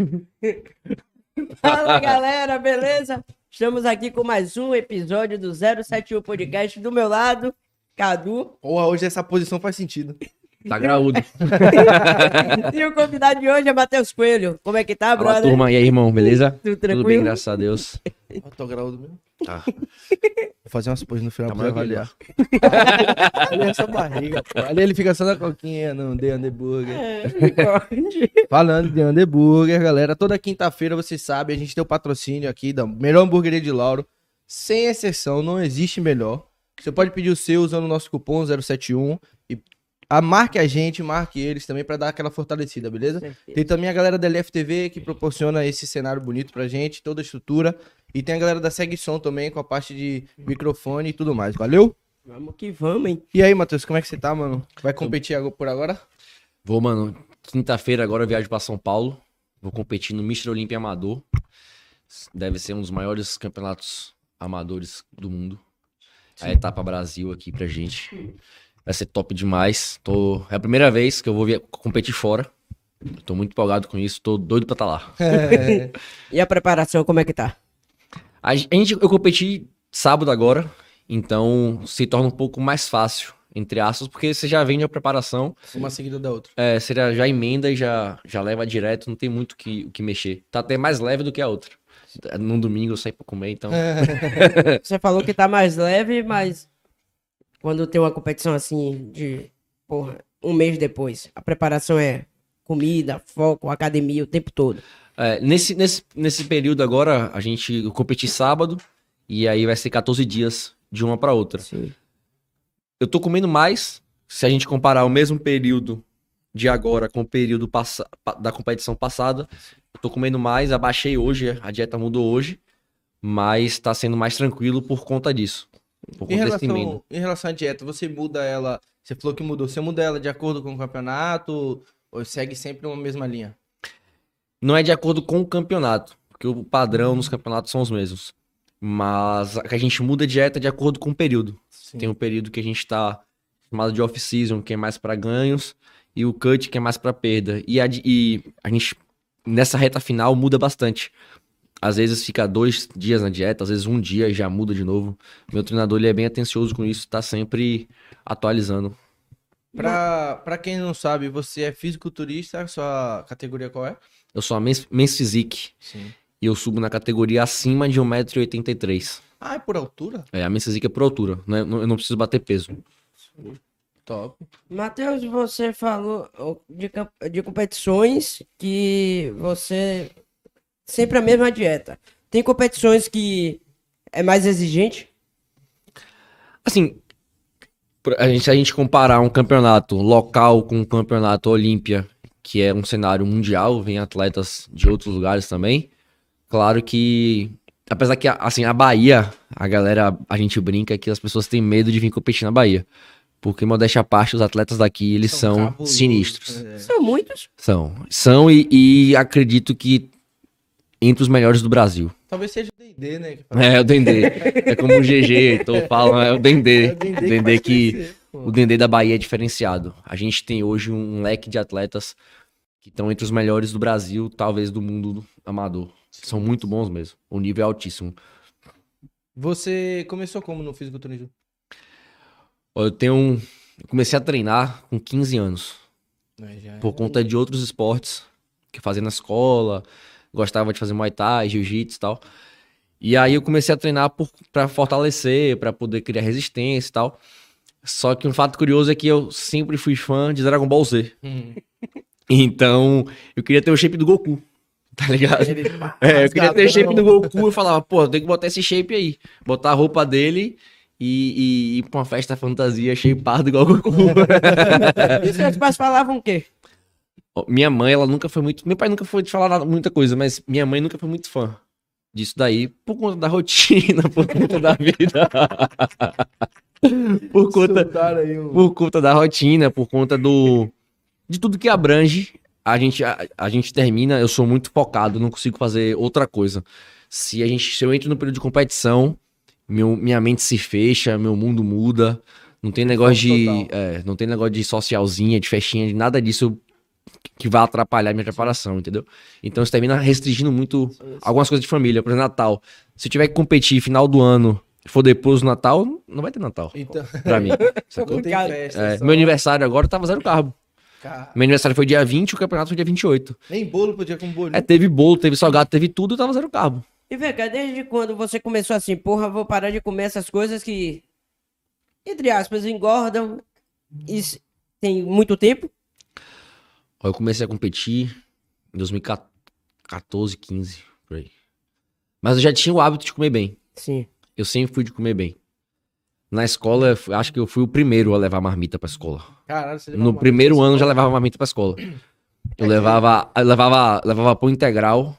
Fala galera, beleza? Estamos aqui com mais um episódio do 071 Podcast. Do meu lado, Cadu. Porra, hoje essa posição faz sentido. Tá graúdo. e o convidado de hoje é Matheus Coelho. Como é que tá, Fala, brother? turma. E aí, irmão, beleza? Tudo Tudo bem, tranquilo? graças a Deus. Eu tô graúdo mesmo. Tá. Vou fazer umas poses no final Tá pra avaliar. Ali é essa barriga, pô. Ali ele fica só na coquinha, não, de Underburger. É. Falando de Underburger, galera, toda quinta-feira, você sabe, a gente tem o patrocínio aqui da melhor hamburgueria de Lauro. Sem exceção, não existe melhor. Você pode pedir o seu usando o nosso cupom 071 e a, marque a gente, marque eles também pra dar aquela fortalecida, beleza? Tem também a galera da LFTV que proporciona esse cenário bonito pra gente, toda a estrutura. E tem a galera da Segue Som também com a parte de microfone e tudo mais. Valeu? Vamos que vamos, hein? E aí, Matheus, como é que você tá, mano? Vai competir por agora? Vou, mano. Quinta-feira agora eu viajo pra São Paulo. Vou competir no Mr. Olímpia Amador. Deve ser um dos maiores campeonatos amadores do mundo. A etapa Brasil aqui pra gente. Vai ser top demais. Tô... É a primeira vez que eu vou via- competir fora. Tô muito empolgado com isso. Tô doido pra estar lá. É, E a preparação, como é que tá? A gente, eu competi sábado agora, então se torna um pouco mais fácil, entre aspas, porque você já vem de uma preparação, uma seguida da outra. é, você já, já emenda e já, já leva direto, não tem muito o que, o que mexer. Tá até mais leve do que a outra. No domingo eu saí pra comer, então. Você falou que tá mais leve, mas quando tem uma competição assim de, porra, um mês depois, a preparação é comida, foco, academia o tempo todo. É, nesse, nesse, nesse período agora, a gente eu competi sábado, e aí vai ser 14 dias de uma pra outra. Sim. Eu tô comendo mais, se a gente comparar o mesmo período de agora com o período passa- da competição passada. Eu tô comendo mais, abaixei hoje, a dieta mudou hoje, mas tá sendo mais tranquilo por conta disso. Em relação, em relação à dieta, você muda ela. Você falou que mudou. Você muda ela de acordo com o campeonato ou segue sempre uma mesma linha? Não é de acordo com o campeonato, porque o padrão nos campeonatos são os mesmos. Mas a gente muda a dieta de acordo com o período. Sim. Tem um período que a gente tá chamado de off-season, que é mais pra ganhos, e o cut, que é mais pra perda. E a, e a gente, nessa reta final, muda bastante. Às vezes fica dois dias na dieta, às vezes um dia e já muda de novo. Meu treinador ele é bem atencioso com isso, tá sempre atualizando. Pra, pra quem não sabe, você é fisiculturista, sua categoria qual é? Eu sou a Men's, men's Physique Sim. e eu subo na categoria acima de 1,83m. Ah, é por altura? É, a Men's Physique é por altura, né? eu não preciso bater peso. Top. Matheus, você falou ó, de, de competições que você sempre a mesma dieta. Tem competições que é mais exigente? Assim, por- a gente, se a gente comparar um campeonato local com um campeonato Olímpia, que é um cenário mundial, vem atletas de outros lugares também. Claro que, apesar que, assim, a Bahia, a galera, a gente brinca que as pessoas têm medo de vir competir na Bahia. Porque, modéstia à parte, os atletas daqui, eles são, cabulosos, sinistros. é. São muitos. São. São e, e acredito que entre os melhores do Brasil. Talvez seja o D&D, né? que. É, o Dendê. É como o GG, então falam, é o Dendê. É o Dendê que Dendê que. pô. O Dendê da Bahia é diferenciado. A gente tem hoje um leque de atletas que estão entre os melhores do Brasil, talvez do mundo amador. São muito bons mesmo. O nível é altíssimo. Você começou como no fisiculturismo? Eu tenho um. Eu comecei a treinar com 15 anos. É, já é. Por conta de outros esportes que eu fazia na escola. Gostava de fazer Muay Thai, Jiu-Jitsu e tal. E aí eu comecei a treinar por, pra fortalecer, pra poder criar resistência e tal. Só que um fato curioso é que eu sempre fui fã de Dragon Ball Z. Hum. Então, eu queria ter o shape do Goku. Tá ligado? Ele, pá, É, eu queria ter o shape do. Goku. Eu falava, pô, tem que botar esse shape aí. Botar a roupa dele e, e ir pra uma festa fantasia shapeado igual o Goku. E seus pais falavam o quê? Minha mãe, ela nunca foi muito. Meu pai nunca foi de falar nada- muita coisa, mas minha mãe nunca foi muito fã disso daí, por conta da rotina, por conta da vida. por conta, por conta da rotina, por conta do. de tudo que abrange. A gente, a, a gente termina, eu sou muito focado, não consigo fazer outra coisa. Se a gente, se eu entro no período de competição, meu, minha mente se fecha, meu mundo muda. Não tem negócio de. é, não tem negócio de socialzinha, de festinha, de nada disso. Eu que vai atrapalhar a minha preparação, entendeu? Então isso termina restringindo muito algumas coisas de família. Por exemplo, Natal. Se eu tiver que competir final do ano, for depois do Natal, não vai ter Natal Então, pra mim. sacou? não tem Complicado. festa. É, só- meu aniversário agora tava zero carbo. Meu aniversário foi dia 20, o campeonato foi dia 28. Nem bolo podia com bolinho. É, teve bolo, teve salgado, teve tudo, tava zero carbo. E vem cá, desde quando você começou assim, porra, vou parar de comer essas coisas que, entre aspas, engordam. Isso tem muito tempo? Eu comecei a competir em 2014, 15, por aí. Mas eu já tinha o hábito de comer bem. Sim. Eu sempre fui de comer bem. Na escola, acho que eu fui o primeiro a levar marmita pra escola. Caralho, você No primeiro ano eu já levava marmita pra escola. Eu levava, eu levava, levava pão integral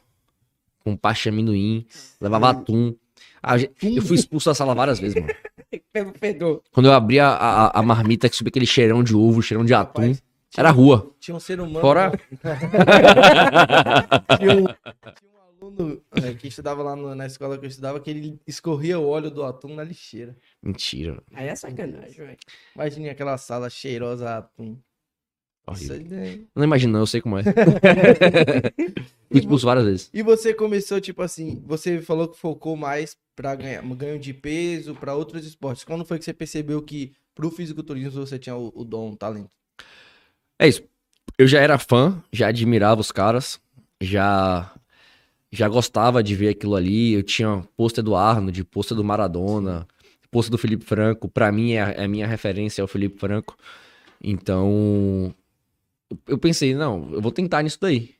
com pasta de amendoim, levava atum. Ah, eu fui expulso da sala várias vezes, mano. Fedor. Quando eu abria a, a, a marmita que subia aquele cheirão de ovo, cheirão de atum, Rapaz, era rua. Tinha um ser humano. Fora. Tinha um, tinha um aluno é, que estudava lá no- na escola que eu estudava que ele escorria o óleo do atum na lixeira. Mentira. Aí é sacanagem, velho. Imagine aquela sala cheirosa a atum. Isso Horrível. aí, né? Não imagino, não, eu sei como é. Fui expulso várias vezes. E você começou, tipo assim, você falou que focou mais pra ganhar, ganho de peso, pra outros esportes. Quando foi que você percebeu que pro fisiculturismo você tinha o, o dom, o talento? É isso. Eu já era fã, já admirava os caras, já já gostava de ver aquilo ali. Eu tinha pôster do Arnold, pôster do Maradona, pôster do Felipe Franco. Pra mim, é a, é a minha referência é o Felipe Franco. Então, eu pensei, não, eu vou tentar nisso daí.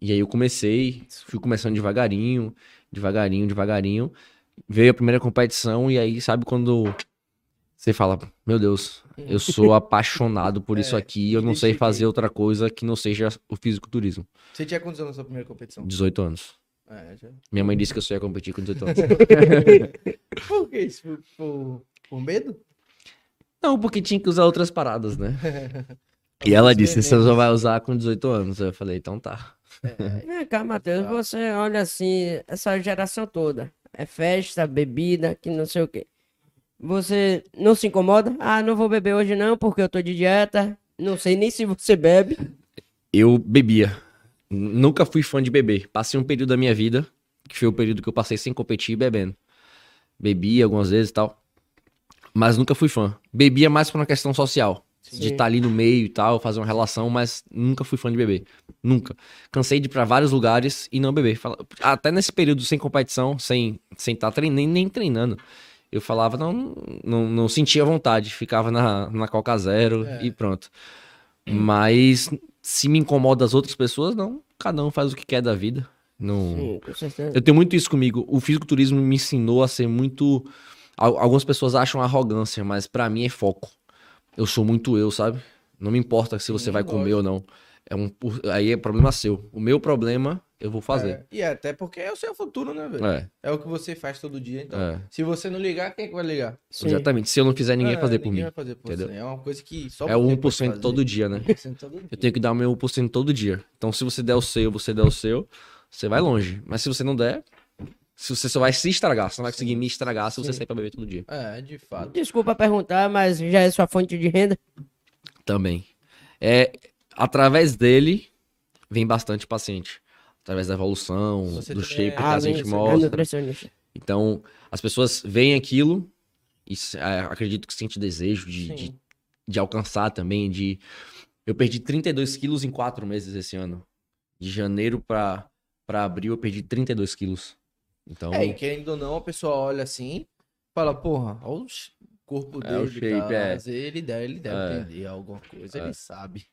E aí eu comecei, fui começando devagarinho, devagarinho, devagarinho. Veio a primeira competição e aí, sabe quando você fala, meu Deus, eu sou apaixonado por isso É, aqui, eu não sei fazer outra coisa que não seja o fisiculturismo. Você tinha quantos anos na sua primeira competição? 18 anos. É, já. Minha mãe disse que eu só ia competir com 18 anos. Por que isso? Por, por, por medo? não, porque tinha que usar outras paradas, né? E ela disse, você só vai usar com 18 anos. Eu falei, então tá. Vem cá, Matheus, você olha assim, essa geração toda. É festa, bebida, que não sei o quê. Você não se incomoda? Ah, não vou beber hoje não, porque eu tô de dieta. Não sei nem se você bebe. Eu bebia. Nunca fui fã de beber. Passei um período da minha vida, que foi o período que eu passei sem competir e bebendo. Bebi algumas vezes e tal. Mas nunca fui fã. Bebia mais por uma questão social. De Sim. estar ali no meio e tal, fazer uma relação, mas nunca fui fã de beber. Nunca. Cansei de ir pra vários lugares e não beber. Até nesse período sem competição, sem sem estar treinando, nem, nem treinando. Eu falava, não, não, não sentia vontade. Ficava na, na Coca Zero É. e pronto. Mas se me incomoda as outras pessoas, não. Cada um faz o que quer da vida. Não... Sim, com certeza. Eu tenho muito isso comigo. O fisiculturismo me ensinou a ser muito. Al- Algumas pessoas acham arrogância, mas pra mim é foco. Eu sou muito eu, sabe? Não me importa se você Sim, vai comer ou não. É um... Aí é problema seu. O meu problema, eu vou fazer. É, e até porque é o seu futuro, né, velho? É, É. o que você faz todo dia, então. é. Se você não ligar, quem é que vai ligar? Sim. Exatamente. Se eu não fizer, ninguém É, vai fazer por ninguém mim. vai fazer por entendeu? você. É uma coisa que só É o você pode 1% fazer. todo dia, né? 1% todo dia. Eu tenho que dar o meu 1% todo dia. Então, se você der o seu, você der o seu, você vai longe. Mas se você não der, se você só vai se estragar. Você não vai conseguir me estragar se você Sim. sair pra beber todo dia. É, de fato. Desculpa perguntar, mas já é sua fonte de renda? Também. É, através dele, vem bastante paciente. Através da evolução, Você do shape é- que a Ah, gente sim, é mostra. nutricionista. Então, as pessoas veem aquilo e é, acredito que sente desejo de, de, de alcançar também, de... Eu perdi 32 quilos em quatro meses esse ano. De janeiro pra, pra abril, eu perdi 32 quilos. Então, É, e querendo ou não, a pessoa olha assim, fala, porra, olha o corpo É, o dele, shape, tá? é. Mas ele deve, ele deve É. entender alguma coisa, É. ele sabe.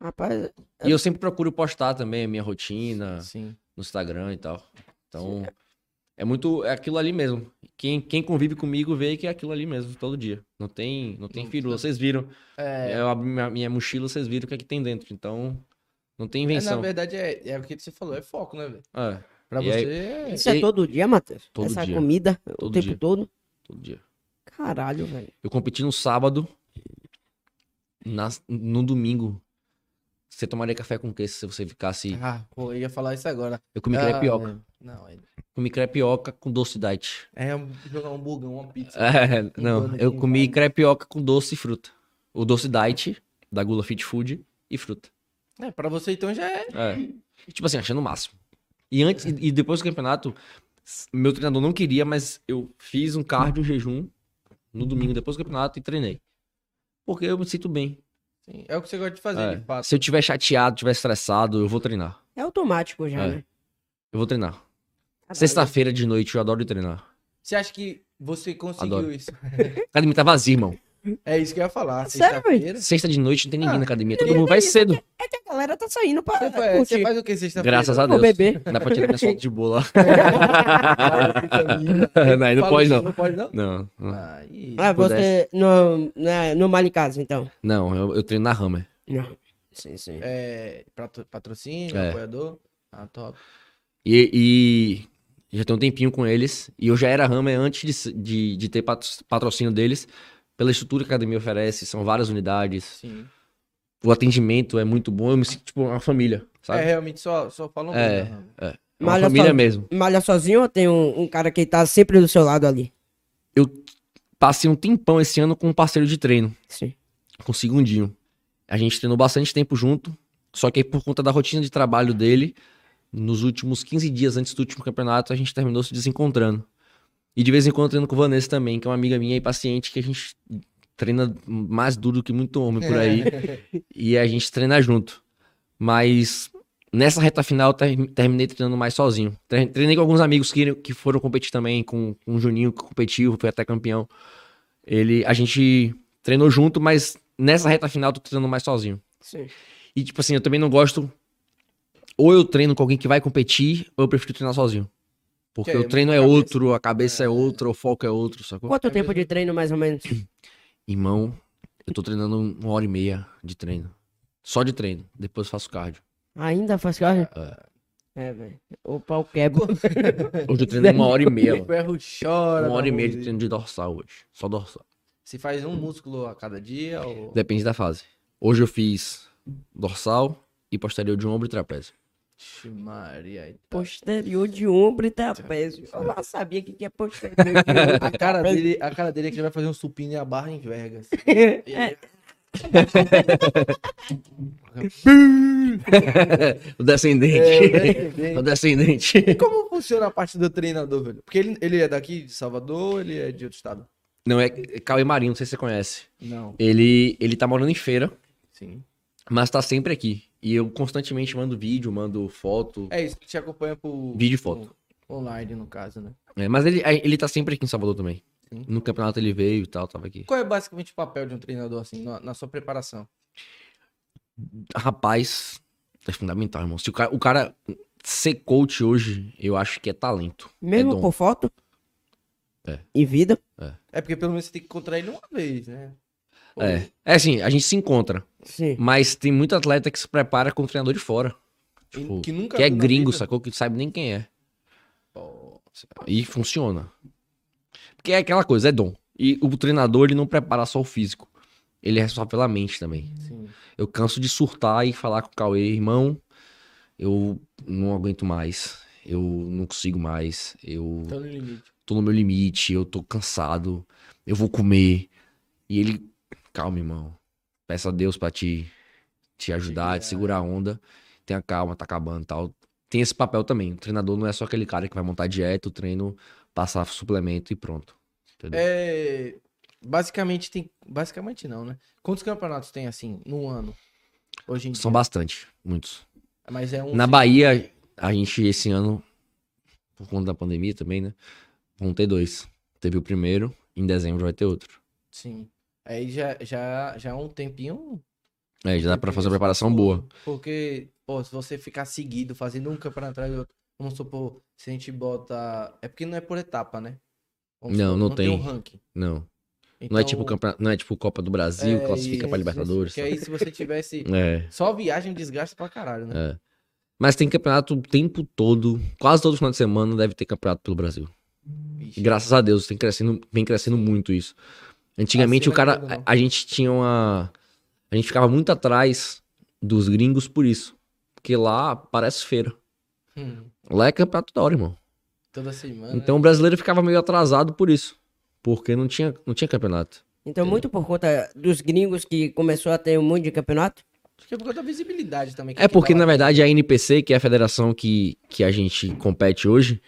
Rapaz, e eu sempre procuro postar também a minha rotina Sim. no Instagram e tal. Então, é muito, é aquilo ali mesmo. Quem, quem convive comigo vê que é aquilo ali mesmo, todo dia. Não tem, não tem firula. Vocês viram. É, Eu abri minha, minha mochila, vocês viram o que é que tem dentro. Então, não tem é, na invenção. verdade, é, é o que você falou, é foco, né, velho? É, Pra E você, aí- é- isso é todo dia, Matheus? Todo Essa dia. comida o Todo tempo dia. todo? todo dia. Caralho, velho. Eu competi no sábado. na- no domingo. Você tomaria café com o quê se você ficasse. Ah, pô, eu ia falar isso agora. Eu comi Ah, crepioca. Não, é, Comi crepioca com doce diet. é jogar um burgão, uma pizza. É, não, eu comi invade. crepioca com doce e fruta. O doce diet da Gula Fit Food e fruta. É, pra você então já é. É. Tipo assim, achando o máximo. E antes e depois do campeonato, meu treinador não queria, mas eu fiz um cardio jejum no domingo depois do campeonato e treinei. Porque eu me sinto bem. Sim, é o que você gosta de fazer, É. de fato. Se eu tiver chateado, tiver estressado, eu vou treinar. É automático já, É. né? Eu vou treinar. Sexta-feira de noite eu adoro treinar. Você acha que você conseguiu Adoro. isso? A academia tá vazia, irmão. É isso que eu ia falar. Sério, Sexta-feira. Sexta de noite não tem ninguém Ah, na academia. Todo mundo vai cedo. É que a galera tá saindo pra Você faz, você faz o que sexta-feira? Graças a Deus. bebê. Dá pra tirar minha foto de boa lá. não, não, pode não. Não pode não? Não. Aí, Ah, você no, na, no Mali Casa, então? Não, eu, eu treino na Hammer. Não. Sim, sim. é, patro- patrocínio, É. apoiador. Ah, top. E, e já tem um tempinho com eles. E eu já era Hammer antes de, de, de ter patro- patrocínio deles. Pela estrutura que a academia oferece, são várias unidades. Sim. O atendimento é muito bom. Eu me sinto tipo uma família, É, sabe? realmente só, só falam É. bem, né? É, uma Malha família só- mesmo. Malha sozinho ou tem um, um cara que tá sempre do seu lado ali? Passei um tempão esse ano com um parceiro de treino. Sim. com o segundinho. A gente treinou bastante tempo junto, só que aí por conta da rotina de trabalho dele, nos últimos 15 dias antes do último campeonato, a gente terminou se desencontrando. E de vez em quando treino com o Vanessa também, que é uma amiga minha e paciente, que a gente treina mais duro que muito homem por aí. e a gente treina junto. Mas nessa reta final eu ter- terminei treinando mais sozinho. Tre- Treinei com alguns amigos que, que foram competir também, com, com o Juninho, que competiu, foi até campeão. Ele, a gente treinou junto, mas nessa reta final eu tô treinando mais sozinho. Sim. E tipo assim, eu também não gosto. Ou eu treino com alguém que vai competir, ou eu prefiro treinar sozinho. Porque Que é o treino é cabeça. outro, a cabeça é outra, o foco é outro, sacou? Quanto tempo de treino, mais ou menos? Irmão, eu tô treinando uma hora e meia de treino. Só de treino. Depois eu faço cardio. Ainda faz cardio? É, velho. O pau quebra. Hoje eu treino uma hora e meia. O ferro chora. Uma hora e meia de treino de dorsal hoje. Só dorsal. Você faz um músculo a cada dia ou... Depende da fase. Hoje eu fiz dorsal e posterior de ombro e trapézio. Maria. Posterior de ombro e trapézio. Eu não sabia o que que é posterior de ombro A cara, dele, a cara dele é que ele vai fazer um supino e a barra em Vegas. É, o descendente. É, o descendente. E como funciona a parte do treinador, velho? Porque ele, ele é daqui de Salvador ou ele é de outro estado? Não, é Cauê Marinho, não sei se você conhece. Não. Ele, ele tá morando em feira, Sim. mas tá sempre aqui. E eu constantemente mando vídeo, mando foto. É isso que te acompanha por... Vídeo e foto. Online, no caso, né? É, mas ele, ele tá sempre aqui em Salvador também. Sim. No campeonato ele veio e tal, tava aqui. Qual é basicamente o papel de um treinador, assim, na, na sua preparação? Rapaz, é fundamental, irmão. Se o cara, o cara ser coach hoje, eu acho que é talento. Mesmo é por foto? É. E vida? É porque pelo menos você tem que encontrar ele uma vez, né? É. É assim, a gente se encontra. Sim. Mas tem muito atleta que se prepara com o treinador de fora. Tipo, que nunca que é gringo, vida. sacou? Que sabe nem quem é. E funciona. Porque é aquela coisa, é dom. E o treinador, ele não prepara só o físico. Ele é responsável pela mente também. Sim. Eu canso de surtar e falar com o Cauê, irmão, eu não aguento mais. Eu não consigo mais. Eu Tô no limite. tô no meu limite, eu tô cansado. Eu vou comer. E ele, calma, irmão. Peça a Deus pra te, te ajudar, te segurar a onda. Tenha calma, tá acabando e tal. Tem esse papel também. O treinador não é só aquele cara que vai montar dieta, o treino, passar suplemento e pronto. Entendeu? É, basicamente tem. Basicamente não, né? Quantos campeonatos tem assim no ano? Hoje em São dia? bastante, muitos. Mas é um. Na Bahia, a gente esse ano, por conta da pandemia também, né? Vão ter dois. Teve o primeiro, em dezembro vai ter outro. Sim. Aí já, já, já é um tempinho. É, já dá pra fazer uma preparação boa. Porque, pô, se você ficar seguido, fazendo um campeonato atrás do outro, vamos supor, se a gente bota. É porque não é por etapa, né? Vamos Não, supor, não tem. um ranking. Não. Não é tipo Então, campeonato, não é tipo Copa do Brasil, é classifica pra Libertadores. Que aí se você tivesse. É, Só viagem desgasta pra caralho, né? é. Mas tem campeonato o tempo todo, quase todo final de semana deve ter campeonato pelo Brasil. Vixe. E graças a Deus, tem crescendo, vem crescendo muito isso. Antigamente Acima o cara, tudo, não. a, a gente tinha uma, a gente ficava muito atrás dos gringos por isso, porque lá parece feira. Hum, Lá é campeonato da hora, irmão. toda semana. Então o brasileiro ficava meio atrasado por isso, porque não tinha, não tinha campeonato. Então, muito por conta dos gringos que começou a ter um monte de campeonato? Acho que é por causa da visibilidade também. que É porque, na verdade, a NPC, que é a federação que, que a gente compete hoje,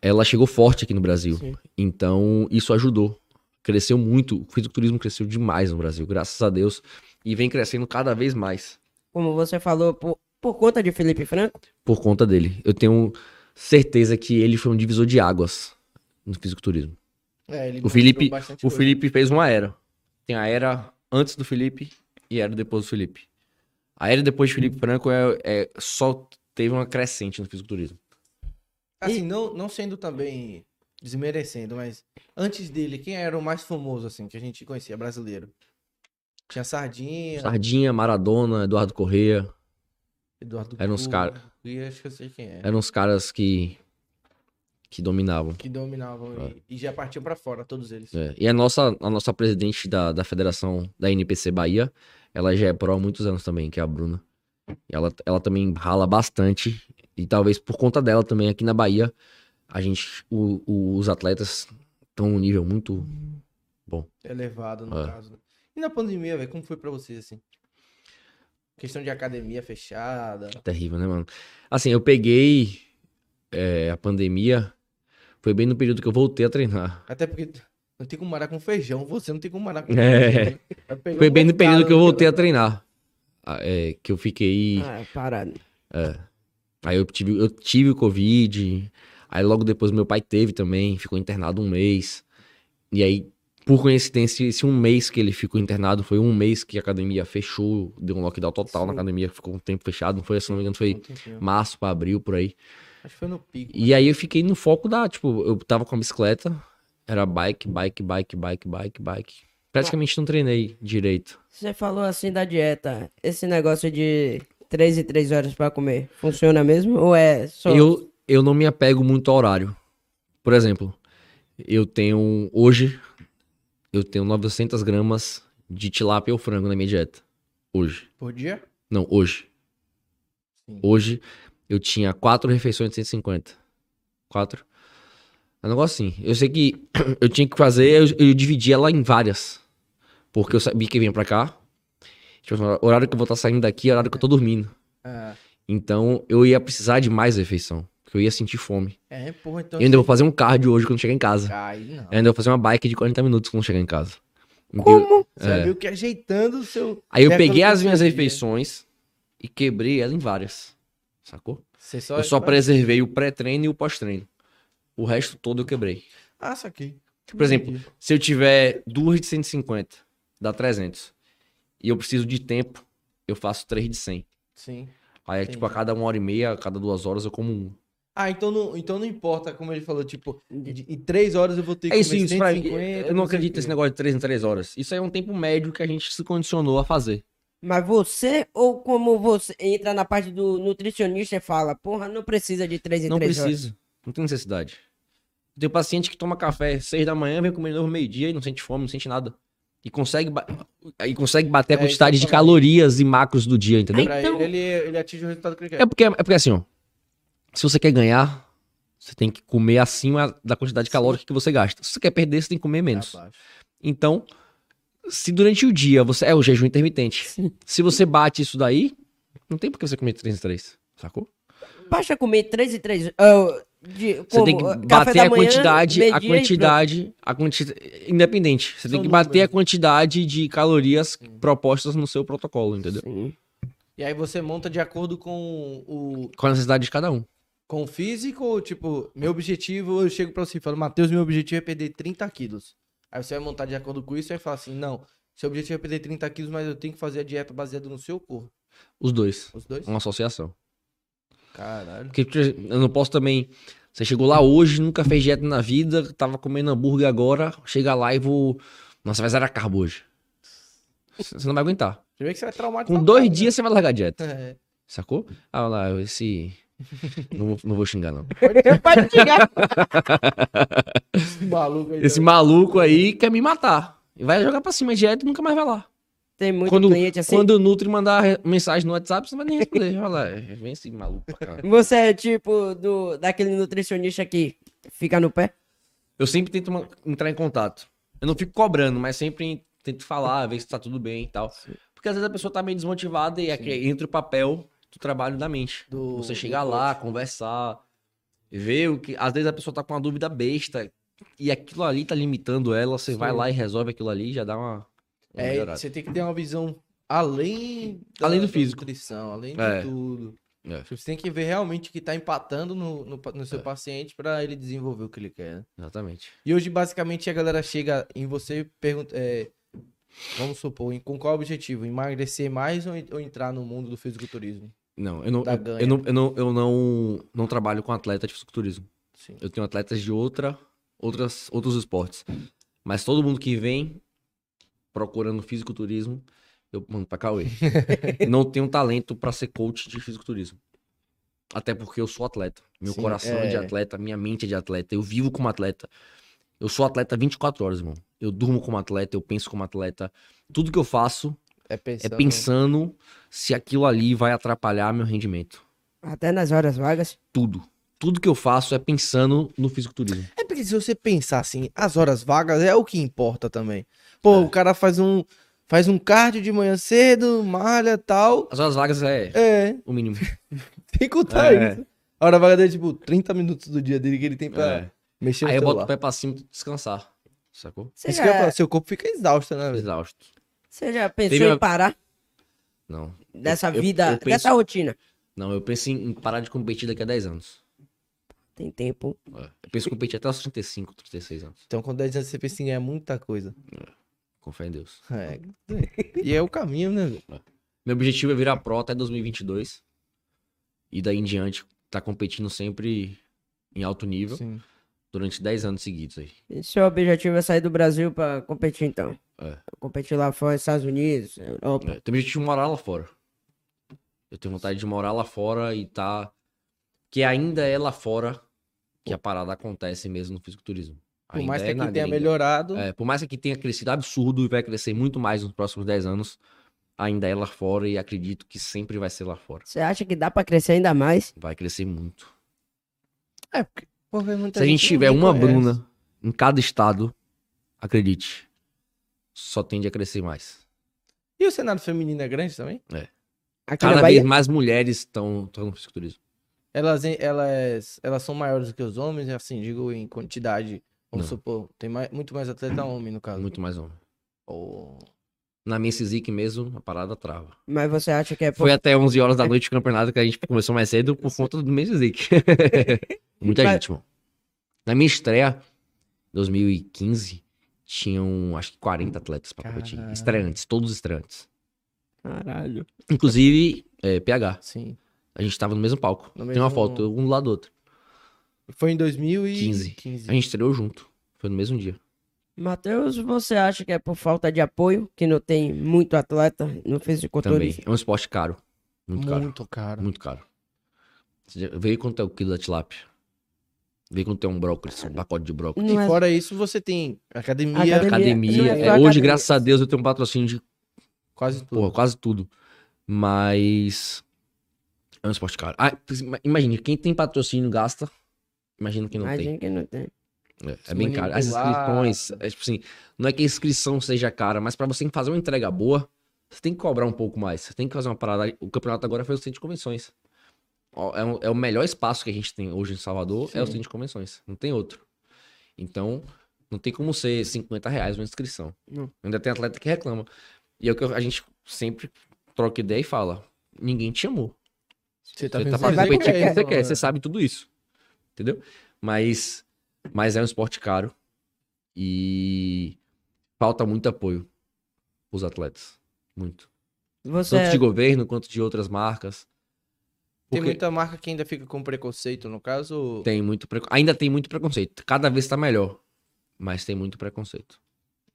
ela chegou forte aqui no Brasil. Sim. Então, isso ajudou. Cresceu muito. O fisiculturismo cresceu demais no Brasil, graças a Deus. E vem crescendo cada vez mais Como você falou, por, por conta de Felipe Franco, por conta dele. Eu tenho certeza que ele foi um divisor de águas no fisiculturismo. É, ele O Felipe, o coisa. Felipe fez uma era. Tem a era antes do Felipe e a era depois do Felipe. A era depois de Felipe Franco é, é- só teve uma crescente no fisiculturismo. Assim, não, não sendo também desmerecendo, mas antes dele, quem era o mais famoso, assim, que a gente conhecia, brasileiro? Tinha Sardinha, Sardinha, Maradona, Eduardo Correia, Eduardo Eram uns Cuba, cara- E acho que eu sei quem é. eram os caras que que dominavam. Que dominavam e, e já partiam pra fora, todos eles. É, E a nossa, a nossa presidente da, da federação da NPC Bahia, ela já é pró há muitos anos também, que é a Bruna. E Ela, ela também rala bastante. E talvez por conta dela também, aqui na Bahia, a gente, o- o- os atletas estão um nível muito. Elevado, no É. caso. né? E na pandemia, velho, como foi pra vocês, assim? Questão de academia fechada. terrível, né, mano? Assim, eu peguei é, a pandemia, foi bem no período que eu voltei a treinar. Até porque não tem como marar com feijão. Você não tem como marar com É. feijão. né? Foi um bem no período que eu né? voltei a treinar. Ah, é, que eu fiquei. ah, parado. Aí eu tive, eu tive o Covid. Aí logo depois meu pai teve também, ficou internado um mês. E aí, por coincidência, esse um mês que ele ficou internado foi um mês que a academia fechou, deu um lockdown total na Sim. academia, ficou um tempo fechado. Não foi, se não me engano, foi Um março pra abril, por aí. Acho que foi no pico. E aí eu fiquei no foco da, tipo, eu tava com a bicicleta, era bike, bike, bike, bike, bike, bike. Praticamente não treinei direito. Você falou assim da dieta. Esse negócio de 3 e 3 horas pra comer, funciona mesmo? Ou é só. Eu, eu não me apego muito ao horário. Por exemplo, eu tenho, hoje, eu tenho 900 gramas de tilápia ou frango na minha dieta. Hoje. Por dia? Não, hoje. Sim. Hoje eu tinha quatro refeições de 150. Quatro. É um negócio assim. Eu sei que eu tinha que fazer, eu, eu dividi ela em várias. Porque eu sabia que vinha pra cá. Tipo, assim, o horário que eu vou estar saindo daqui é o horário que eu tô dormindo. Ah, Então eu ia precisar de mais refeição. Porque eu ia sentir fome. é, porra, então. Eu ainda vou fazer um cardio hoje quando chegar em casa. Aí não. Eu ainda vou fazer uma bike de 40 minutos quando chegar em casa. Como? Você É. viu que ajeitando o seu. Aí eu peguei as que minhas refeições e quebrei ela em várias. Sacou? Só... Eu só preservei o pré-treino e o pós-treino. O resto todo eu quebrei. Ah, saquei. Por exemplo, se eu tiver duas de 150, dá 300. E eu preciso de tempo, eu faço três de 100. Sim. Aí, tipo, a cada uma hora e meia, a cada duas horas eu como um. Ah, então não, então não importa, como ele falou, tipo, de- em três horas eu vou ter que É isso, comer isso pra mim. 150, Eu não acredito nesse negócio de 3 em 3 horas. Isso aí é um tempo médio que a gente se condicionou a fazer. Mas você, ou como você entra na parte do nutricionista e fala, porra, não precisa de 3 em Não 3 horas. precisa. Não tem necessidade. Tem paciente que toma café 6 da manhã, vem comer de novo meio-dia e não sente fome, não sente nada. E consegue, ba- e consegue bater a É, quantidade de calorias e macros do dia, entendeu? Pra Então- ele, ele, ele atinge o resultado que ele quer. É porque, é porque assim, ó. Se você quer ganhar, você tem que comer acima da quantidade calórica que você gasta. Se você quer perder, você tem que comer menos. Abaixo. Então, se durante o dia você. É o jejum intermitente. Se você bate isso daí, não tem por que você comer 3 em 3. Sacou? Basta comer 3 e 3 ah, de, Você como, tem que ah, bater a manhã, quantidade, a e quantidade, a quantidade. Independente. Você tem que bater a quantidade de calorias propostas no seu protocolo, entendeu? Sim. E aí você monta de acordo com o, Com a necessidade de cada um. Com o físico, ou tipo, meu objetivo, eu chego pra você e falo, Matheus, meu objetivo é perder 30 quilos. Aí você vai montar de acordo com isso e vai falar assim, não, seu objetivo é perder 30 quilos, mas eu tenho que fazer a dieta baseada no seu corpo. Os dois. Os dois? Uma associação. Caralho. Porque eu não posso também. Você chegou lá hoje, nunca fez dieta na vida, tava comendo hambúrguer agora, chega lá e vou. Nossa, vai zerar carbo hoje. Você não vai aguentar. Vê que você vai traumatizar. Com dois dias você vai largar a dieta. né? É. Sacou? Ah, lá, esse. Não vou, não vou xingar, não. Pode chegar. Esse maluco aí. Esse maluco aí quer me matar. E vai jogar pra cima a dieta e nunca mais vai lá. Tem muito Quando, cliente assim. quando o Nutri mandar mensagem no WhatsApp, você não vai nem responder. Olha lá, vem esse maluco pra cá. Você é tipo do, daquele nutricionista que fica no pé? Eu sempre tento entrar em contato. Eu não fico cobrando, mas sempre tento falar, ver se tá tudo bem e tal. Porque às vezes a pessoa tá meio desmotivada e aqui entra o papel do trabalho da mente. Do- Você do chegar lá, conversar, ver o que. Às vezes a pessoa tá com uma dúvida besta e aquilo ali tá limitando ela, você vai Sim. lá e resolve aquilo ali e já dá uma. uma É, melhorada. você tem que ter uma visão além da- Além do físico. nutrição, além É. de tudo. É. Você tem que ver realmente o que tá empatando no, no, no seu É. paciente pra ele desenvolver o que ele quer. né? Exatamente. E hoje, basicamente, a galera chega em você e pergunta. é, vamos supor, com qual objetivo? Emagrecer mais ou entrar no mundo do fisiculturismo? Não, eu não, eu, eu não, eu não, eu não, não trabalho com atleta de fisiculturismo. Sim. Eu tenho atletas de outra, outras, outros esportes. Mas todo mundo que vem procurando fisiculturismo, eu mando pra Cauê. não tenho talento pra ser coach de fisiculturismo. Até porque eu sou atleta. Meu Sim, coração é... de é. atleta, minha mente é de atleta. Eu vivo como atleta. Eu sou atleta 24 horas, irmão. Eu durmo como atleta, eu penso como atleta. Tudo que eu faço É é pensando. pensando se aquilo ali vai atrapalhar meu rendimento. Até nas horas vagas. Tudo. Tudo que eu faço é pensando no fisiculturismo. É porque se você pensar assim, as horas vagas é o que importa também. Pô, o cara faz um faz um cardio de manhã cedo, malha tal. As horas vagas é É, o mínimo. tem que contar É. isso. A hora vaga dele é tipo 30 minutos do dia dele que ele tem pra É. mexer no Aí eu boto celular. o pé pra cima e descansar. Sacou? Você Isso que eu falar, já, seu corpo fica exausto, né? Exausto. Você já pensou Teve em uma- parar Não. dessa Eu- eu- vida, eu penso- dessa rotina? Não, eu penso em em parar de competir daqui a 10 anos. Tem tempo. É. Eu penso em competir até os 35, 36 anos. Então com 10 anos você pensa em ganhar muita coisa. Com fé em Deus. É. E é o caminho, né, velho? Meu objetivo é virar pro até 2022. E daí em diante, tá competindo sempre em alto nível Sim. Durante 10 anos seguidos aí. E seu objetivo é sair do Brasil pra competir, então? É. Competir lá fora, Estados Unidos, Europa. É, tenho objetivo de morar lá fora. Eu tenho vontade de morar lá fora e tá. Que ainda é lá fora que a parada acontece mesmo no fisiculturismo. Por Ainda mais que é aqui tenha gringa. melhorado, É, por mais que aqui tenha crescido absurdo e vai crescer muito mais nos próximos 10 anos, ainda é lá fora e acredito que sempre vai ser lá fora. Você acha que dá pra crescer ainda mais? Vai crescer muito. é porque, muita Se a gente tiver uma conhece. Bruna em cada estado, acredite, só tende a crescer mais. E o cenário feminino é grande também? Aqui na Cada vez mais mulheres estão no fisiculturismo. Elas, elas, elas são maiores do que os homens, assim, digo em quantidade. Vamos Não. supor, tem mais, muito mais atleta homem, no caso. Muito mais homem. Oh. Na minha Cizic mesmo, a parada trava. Mas você acha que é. Foi até 11 horas da noite o campeonato que a gente começou mais cedo por conta do Menzizik. Muita Mas- gente, mano. Na minha estreia, 2015, tinham acho que 40 atletas pra competir. Caralho. Estreantes, todos estreantes. Caralho. Inclusive, é, PH. Sim. A gente tava no mesmo palco. No Tem uma mesmo- foto, um do lado do outro. Foi em 2015. A gente estreou junto. Foi no mesmo dia. Matheus, você acha que é por falta de apoio, que não tem muito atleta no Também. fisiculturismo? É um esporte caro. Muito caro. Muito caro. Muito caro. Vê quanto é o quilo da tilápia. Vê quanto é um brócolis, um pacote de brócolis. Não E é- fora isso, você tem academia, Academia- Academia. é é, só hoje, academia. graças a Deus, eu tenho um patrocínio de quase tudo. porra, quase tudo. Mas. É um esporte caro. Ah, imagine, quem tem patrocínio gasta. Imagina quem não tem. Imagina que não tem. É, é bem caro. As inscrições, é, tipo assim, não é que a inscrição seja cara, mas pra você fazer uma entrega boa, você tem que cobrar um pouco mais. Você tem que fazer uma parada. O campeonato agora foi o centro de convenções. É, um- é o melhor espaço que a gente tem hoje em Salvador, é o Sim. centro de convenções. Não tem outro. Então, não tem como ser 50 reais uma inscrição. Não. Ainda tem atleta que reclama. E é o que a gente sempre troca ideia e fala: ninguém te chamou. Você tá Você tá pra competir o que quê? você quer, você sabe tudo isso. Entendeu? Mas, mas é um esporte caro e falta muito apoio os atletas. Muito. Você Tanto de governo quanto de outras marcas. Tem Porque muita marca que ainda fica com preconceito, no caso. tem muito ainda tem muito preconceito. Cada vez tá melhor, mas tem muito preconceito.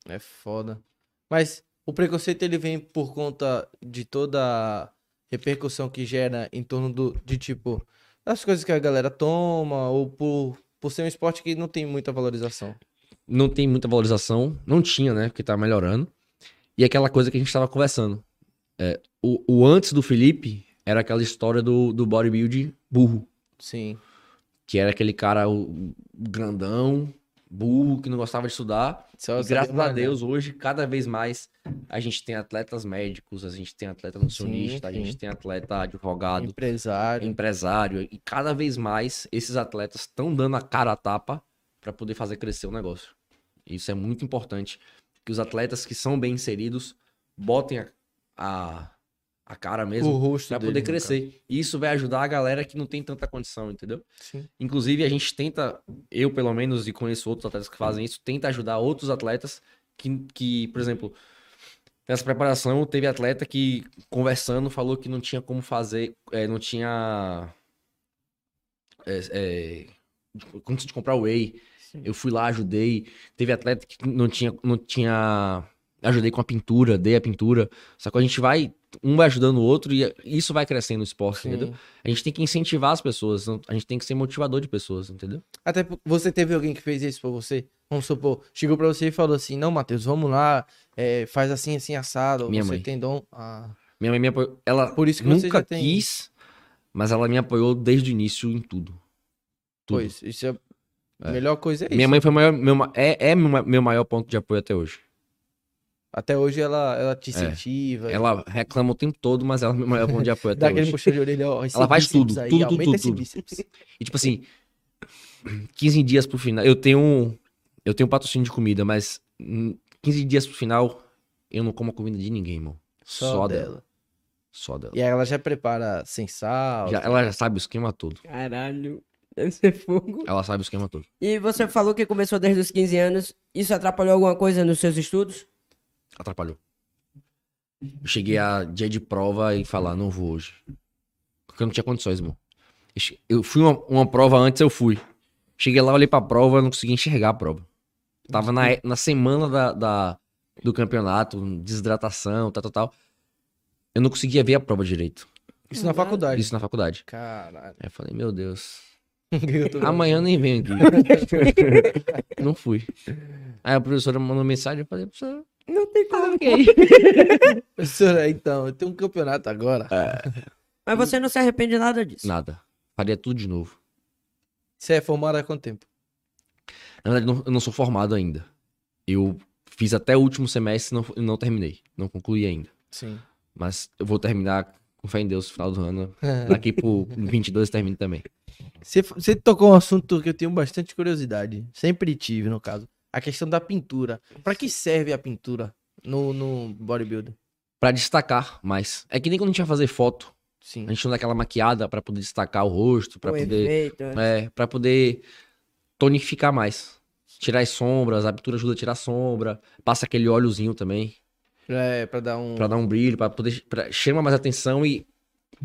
É foda. Mas o preconceito ele vem por conta de toda a repercussão que gera em torno do, de tipo, das coisas que a galera toma, ou por, por ser um esporte que não tem muita valorização. Não tem muita valorização, não tinha, né? Porque tá melhorando. E aquela coisa que a gente tava conversando. É, o, o antes do Felipe era aquela história do, do bodybuilding burro. Sim. que era aquele cara o, grandão, burro, que não gostava de estudar. Só graças a. Deus, hoje, cada vez mais, a gente tem atletas médicos, a gente tem atleta nutricionista, a gente tem atleta advogado, Empresário. empresário, e cada vez mais esses atletas estão dando a cara a tapa para poder fazer crescer o negócio. Isso é muito importante, que os atletas que são bem inseridos botem a, a, a cara mesmo O rosto para dele, poder crescer. E isso vai ajudar a galera que não tem tanta condição, entendeu? Sim. Inclusive, a gente tenta, eu pelo menos, e conheço outros atletas que fazem isso, tenta ajudar outros atletas que, que por exemplo, nessa preparação, teve atleta que, conversando, falou que não tinha como fazer, é, não tinha. É, é, como de comprar whey. Eu fui lá, ajudei. Teve atleta que não tinha, não tinha. Ajudei com a pintura, dei a pintura. Só que a gente vai, um vai ajudando o outro e isso vai crescendo no esporte, Sim. entendeu? A gente tem que incentivar as pessoas, não- a gente tem que ser motivador de pessoas, entendeu? Até você teve alguém que fez isso pra você? Vamos supor, chegou pra você e falou assim: Não, Matheus, vamos lá, é, faz assim, assim, assado. Minha você mãe. tem dom. Ah, Minha mãe me apoiou. Ela Por isso que você nunca tem- quis, mas ela me apoiou desde o início em tudo. Tudo. pois, isso é. A melhor coisa é isso. Minha mãe foi o maior, meu, é, é meu maior ponto de apoio até hoje. Até hoje ela, ela te É. incentiva. Ela reclama o tempo todo, mas ela é meu maior ponto de apoio até dá aquele hoje. puxão de orelha, ó. Ela faz tudo, aí, tudo, tudo, tudo. E tipo assim, 15 dias pro final. Eu tenho eu tenho um patrocínio de comida, mas hum, 15 dias pro final eu não como a comida de ninguém, irmão. Só, Só, dela. dela. Só dela. E aí ela já prepara sem sal. Já- ela já sabe o esquema todo. Caralho, deve ser fogo. Ela sabe o esquema todo. E você falou que começou desde os 15 anos. Isso atrapalhou alguma coisa nos seus estudos? Atrapalhou. Eu cheguei a dia de prova e falar, não vou hoje. Porque eu não tinha condições, irmão. Eu fui uma, uma prova antes, eu fui. Cheguei lá, olhei pra prova, não consegui enxergar a prova. Tava na, na semana da, da- do campeonato, desidratação, tal, tal, tal. Eu não conseguia ver a prova direito. Isso na faculdade. Isso na faculdade. Caralho. Aí eu falei, meu Deus. Amanhã nem venho aqui. não fui. Aí a professora mandou mensagem, eu falei, professora, Não tem como. ok. Professora, então, eu tenho um campeonato agora. Mas você não se arrepende nada disso. Nada. Faria tudo de novo. Você é formado há quanto tempo? Na verdade, não- eu não sou formado ainda. Eu fiz até o último semestre e não, não terminei. Não concluí ainda. Sim. Mas eu vou terminar, com fé em Deus, no final do ano. Daqui pro 22 eu termino também. Você, você tocou um assunto que eu tenho bastante curiosidade. Sempre tive, no caso. A questão da pintura. Pra que serve a pintura no, no bodybuilder? Pra destacar mais. É que nem quando a gente vai fazer foto. Sim. A gente não dá aquela maquiada pra poder destacar o rosto, pra o poder... efeito. né? É, pra poder tonificar mais. Tirar as sombras, a pintura ajuda a tirar a sombra. Passa aquele óleozinho também. É, pra dar um. Pra dar um brilho, pra poder... Pra, chama mais atenção e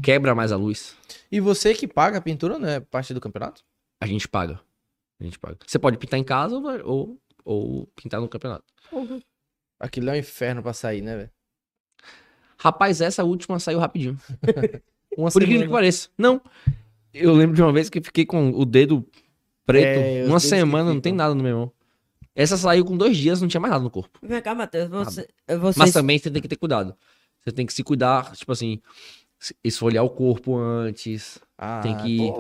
quebra mais a luz. E você que paga a pintura, não é parte do campeonato? A gente paga. A gente paga. Você pode pintar em casa ou, ou pintar no campeonato. Aquilo é um inferno pra sair, né, velho? Rapaz, essa última saiu rapidinho. Uma Por incrível que semana. pareça. Não. Eu lembro de uma vez que fiquei com o dedo preto. É, uma semana, não tem nada no meu mão. Essa saiu com dois dias, não tinha mais nada no corpo. Vem cá, Matheus. Você, você Mas também você tem que ter cuidado. Você tem que se cuidar, tipo assim, se- esfoliar o corpo antes. Ah, Tem que-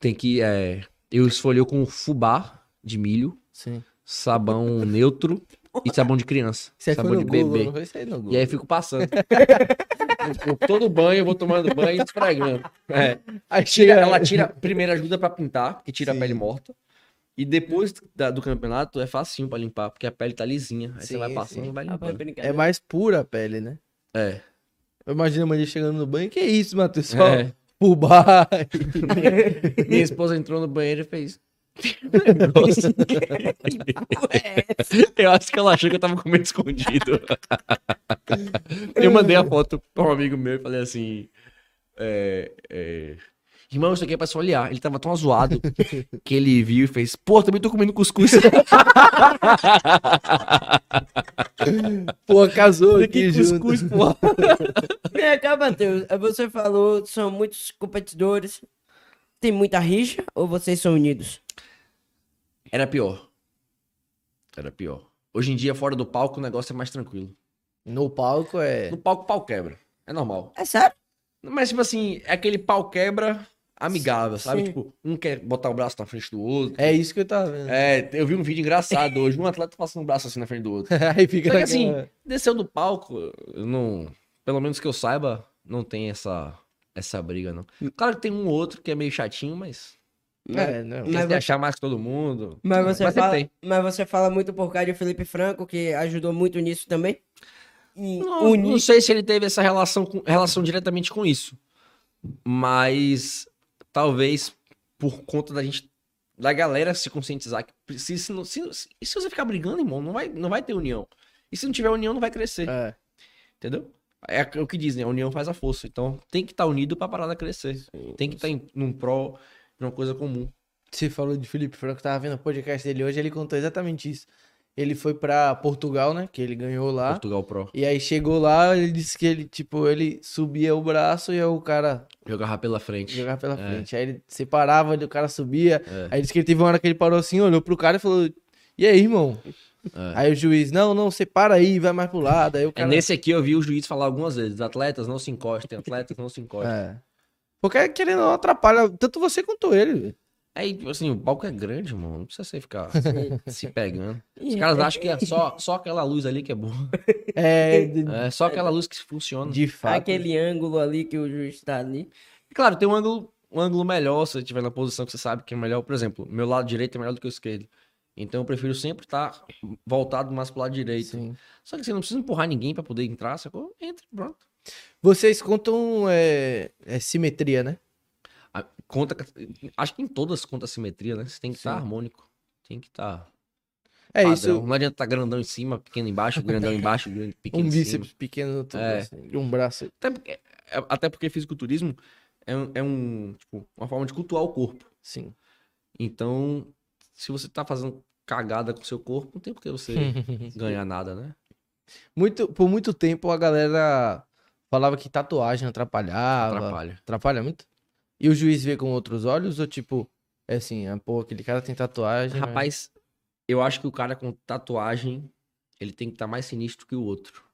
Tem que. É... Eu esfolio com fubá de milho, Sim. Sabão neutro e sabão de criança. Aí sabão foi de no Google, bebê. E aí fico passando. Eu- todo banho, eu vou tomando banho e esfregando. É. Aí tira, ela tira, primeiro ajuda pra pintar, que tira Sim. a pele morta. E depois da- do campeonato é facinho pra limpar, porque a pele tá lisinha. Aí Sim, você vai passando sim. e vai limpando. É mais pura a pele, né? É. Eu imagino a mãe chegando no banho. Que isso, Matheus? Só É. por baixo. Minha esposa entrou no banheiro e fez. Eu acho que ela achou que eu tava comendo escondido. eu mandei a foto pra um amigo meu e falei assim: é, é, Irmão, isso aqui é pra esfoliar. Ele tava tão zoado que ele viu e fez: Pô, também tô comendo cuscuz. Pô, casou aqui que junto. cuscuz, porra. Vem cá, Matheus. Você falou, são muitos competidores. Tem muita rixa ou vocês são unidos? Era pior. Era pior. Hoje em dia, fora do palco, o negócio é mais tranquilo. No palco é. No palco, o pau quebra. É normal. É sério? Mas, tipo assim, é aquele pau quebra, amigável, sabe? Sim. Tipo, um quer botar o braço na frente do outro. É isso que eu tava vendo. É, eu vi um vídeo engraçado hoje, um atleta passando o braço assim na frente do outro. Aí fica Só que assim, desceu do palco, eu não. Pelo menos que eu saiba, não tem essa, essa briga, não. Claro que tem um ou outro que é meio chatinho, mas. É, não. Mas você- achar mais que todo mundo. Mas você, sempre fala, mas você fala muito por causa de Felipe Franco, que ajudou muito nisso também. E Não, unir- não sei se ele teve essa relação, com- relação diretamente com isso. Mas talvez por conta da gente. Da galera se conscientizar que se, não- se, se, e se você ficar brigando, irmão, não vai, não vai ter união. E se não tiver união, não vai crescer. É. Entendeu? É o que dizem, a união faz a força. Então tem que estar unido pra parada crescer. Tem que estar em num pró de uma coisa comum. Você falou de Felipe Franco, tava vendo o podcast dele hoje, ele contou exatamente isso. Ele foi pra Portugal, né? Que ele ganhou lá. Portugal Pro. E aí chegou lá, ele disse que ele, tipo, ele subia o braço e aí o cara Jogava pela frente. jogava pela É. frente. Aí ele separava, o cara subia. É. Aí disse que ele teve uma hora que ele parou assim, olhou pro cara e falou: E aí, irmão? É. Aí o juiz, não, não, separa aí, vai mais pro lado. Aí o É, cara. nesse aqui eu vi o juiz falar algumas vezes: atletas não se encostem, atletas não se encostem. É. Porque querendo não atrapalha tanto você quanto ele. velho. Aí, tipo assim, o palco é grande, mano. Não precisa você ficar se pegando. Os caras acham que é só, só aquela luz ali que é boa. É, É só aquela luz que funciona. de fato. Aquele ângulo ali que o juiz tá ali. E, Claro, tem um ângulo, um ângulo melhor se você estiver na posição que você sabe que é melhor. Por exemplo, meu lado direito é melhor do que o esquerdo. Então eu prefiro sempre estar voltado mais pro lado direito. Sim. Só que você não precisa empurrar ninguém pra poder entrar, sacou? Entra, pronto. Vocês contam é, é, simetria, né? A- Conta, acho que em todas conta simetria, né? Você tem que estar Sim. harmônico. Tem que estar. É padrão. isso. Não adianta estar grandão em cima, pequeno embaixo, grandão embaixo, grande- pequeno Um em cima. bíceps pequeno, outro É. assim, um braço. Até porque, é- até porque fisiculturismo é, é um, tipo, uma forma de cultuar o corpo. Sim. Então, se você tá fazendo cagada com o seu corpo, não tem por que você ganhar nada, né? Muito, por muito tempo a galera falava que tatuagem atrapalhava. Atrapalha. Atrapalha muito? E o juiz vê com outros olhos ou tipo, é assim, ah, pô, aquele cara tem tatuagem. mas- Rapaz, eu acho que o cara com tatuagem, ele tem que estar mais sinistro que o outro.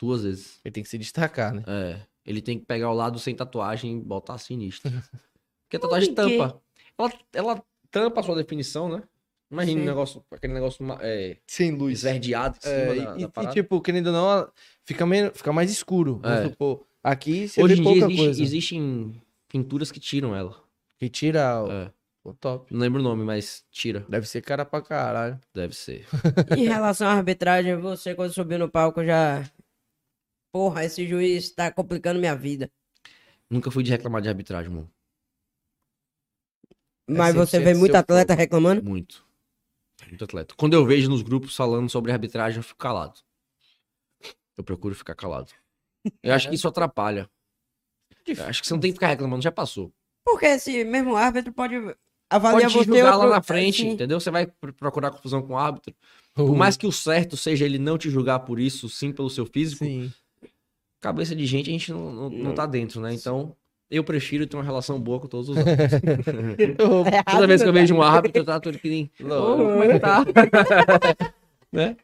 Duas vezes. Ele tem que se destacar, né? É. Ele tem que pegar o lado sem tatuagem e botar sinistro. Porque a tatuagem tampa. Ela, ela tampa a sua definição, né? Imagina um negócio, aquele negócio é, Sem luz. esverdeado em cima É, da, e, da e, tipo, querendo ou não, fica, meio, fica mais escuro. Vamos É. supor. Aqui você Hoje vê em dia pouca existe- coisa. existem pinturas que tiram ela. Que tira o, É. o top. Não lembro o nome, mas tira. Deve ser cara pra caralho. Deve ser. Em relação à arbitragem, você quando subiu no palco já. Porra, esse juiz tá complicando minha vida. Nunca fui de reclamar de arbitragem, mano. Mas você 100% vê muito atleta reclamando? Muito. Muito atleta. Quando eu vejo nos grupos falando sobre arbitragem, eu fico calado. Eu procuro ficar calado. Eu acho que isso atrapalha. Eu acho que você não tem que ficar reclamando, já passou. Porque esse mesmo árbitro pode avaliar Pode te você julgar lá outro- na frente, assim. entendeu? Você vai pr- procurar confusão com o árbitro. Por mais que o certo seja ele não te julgar por isso, sim pelo seu físico, Sim. cabeça de gente a gente não, não, não tá dentro, né? Então, eu prefiro ter uma relação boa com todos os árbitros. É Toda vez que eu vejo um árbitro, eu trato ele que nem. Como é que tá? né?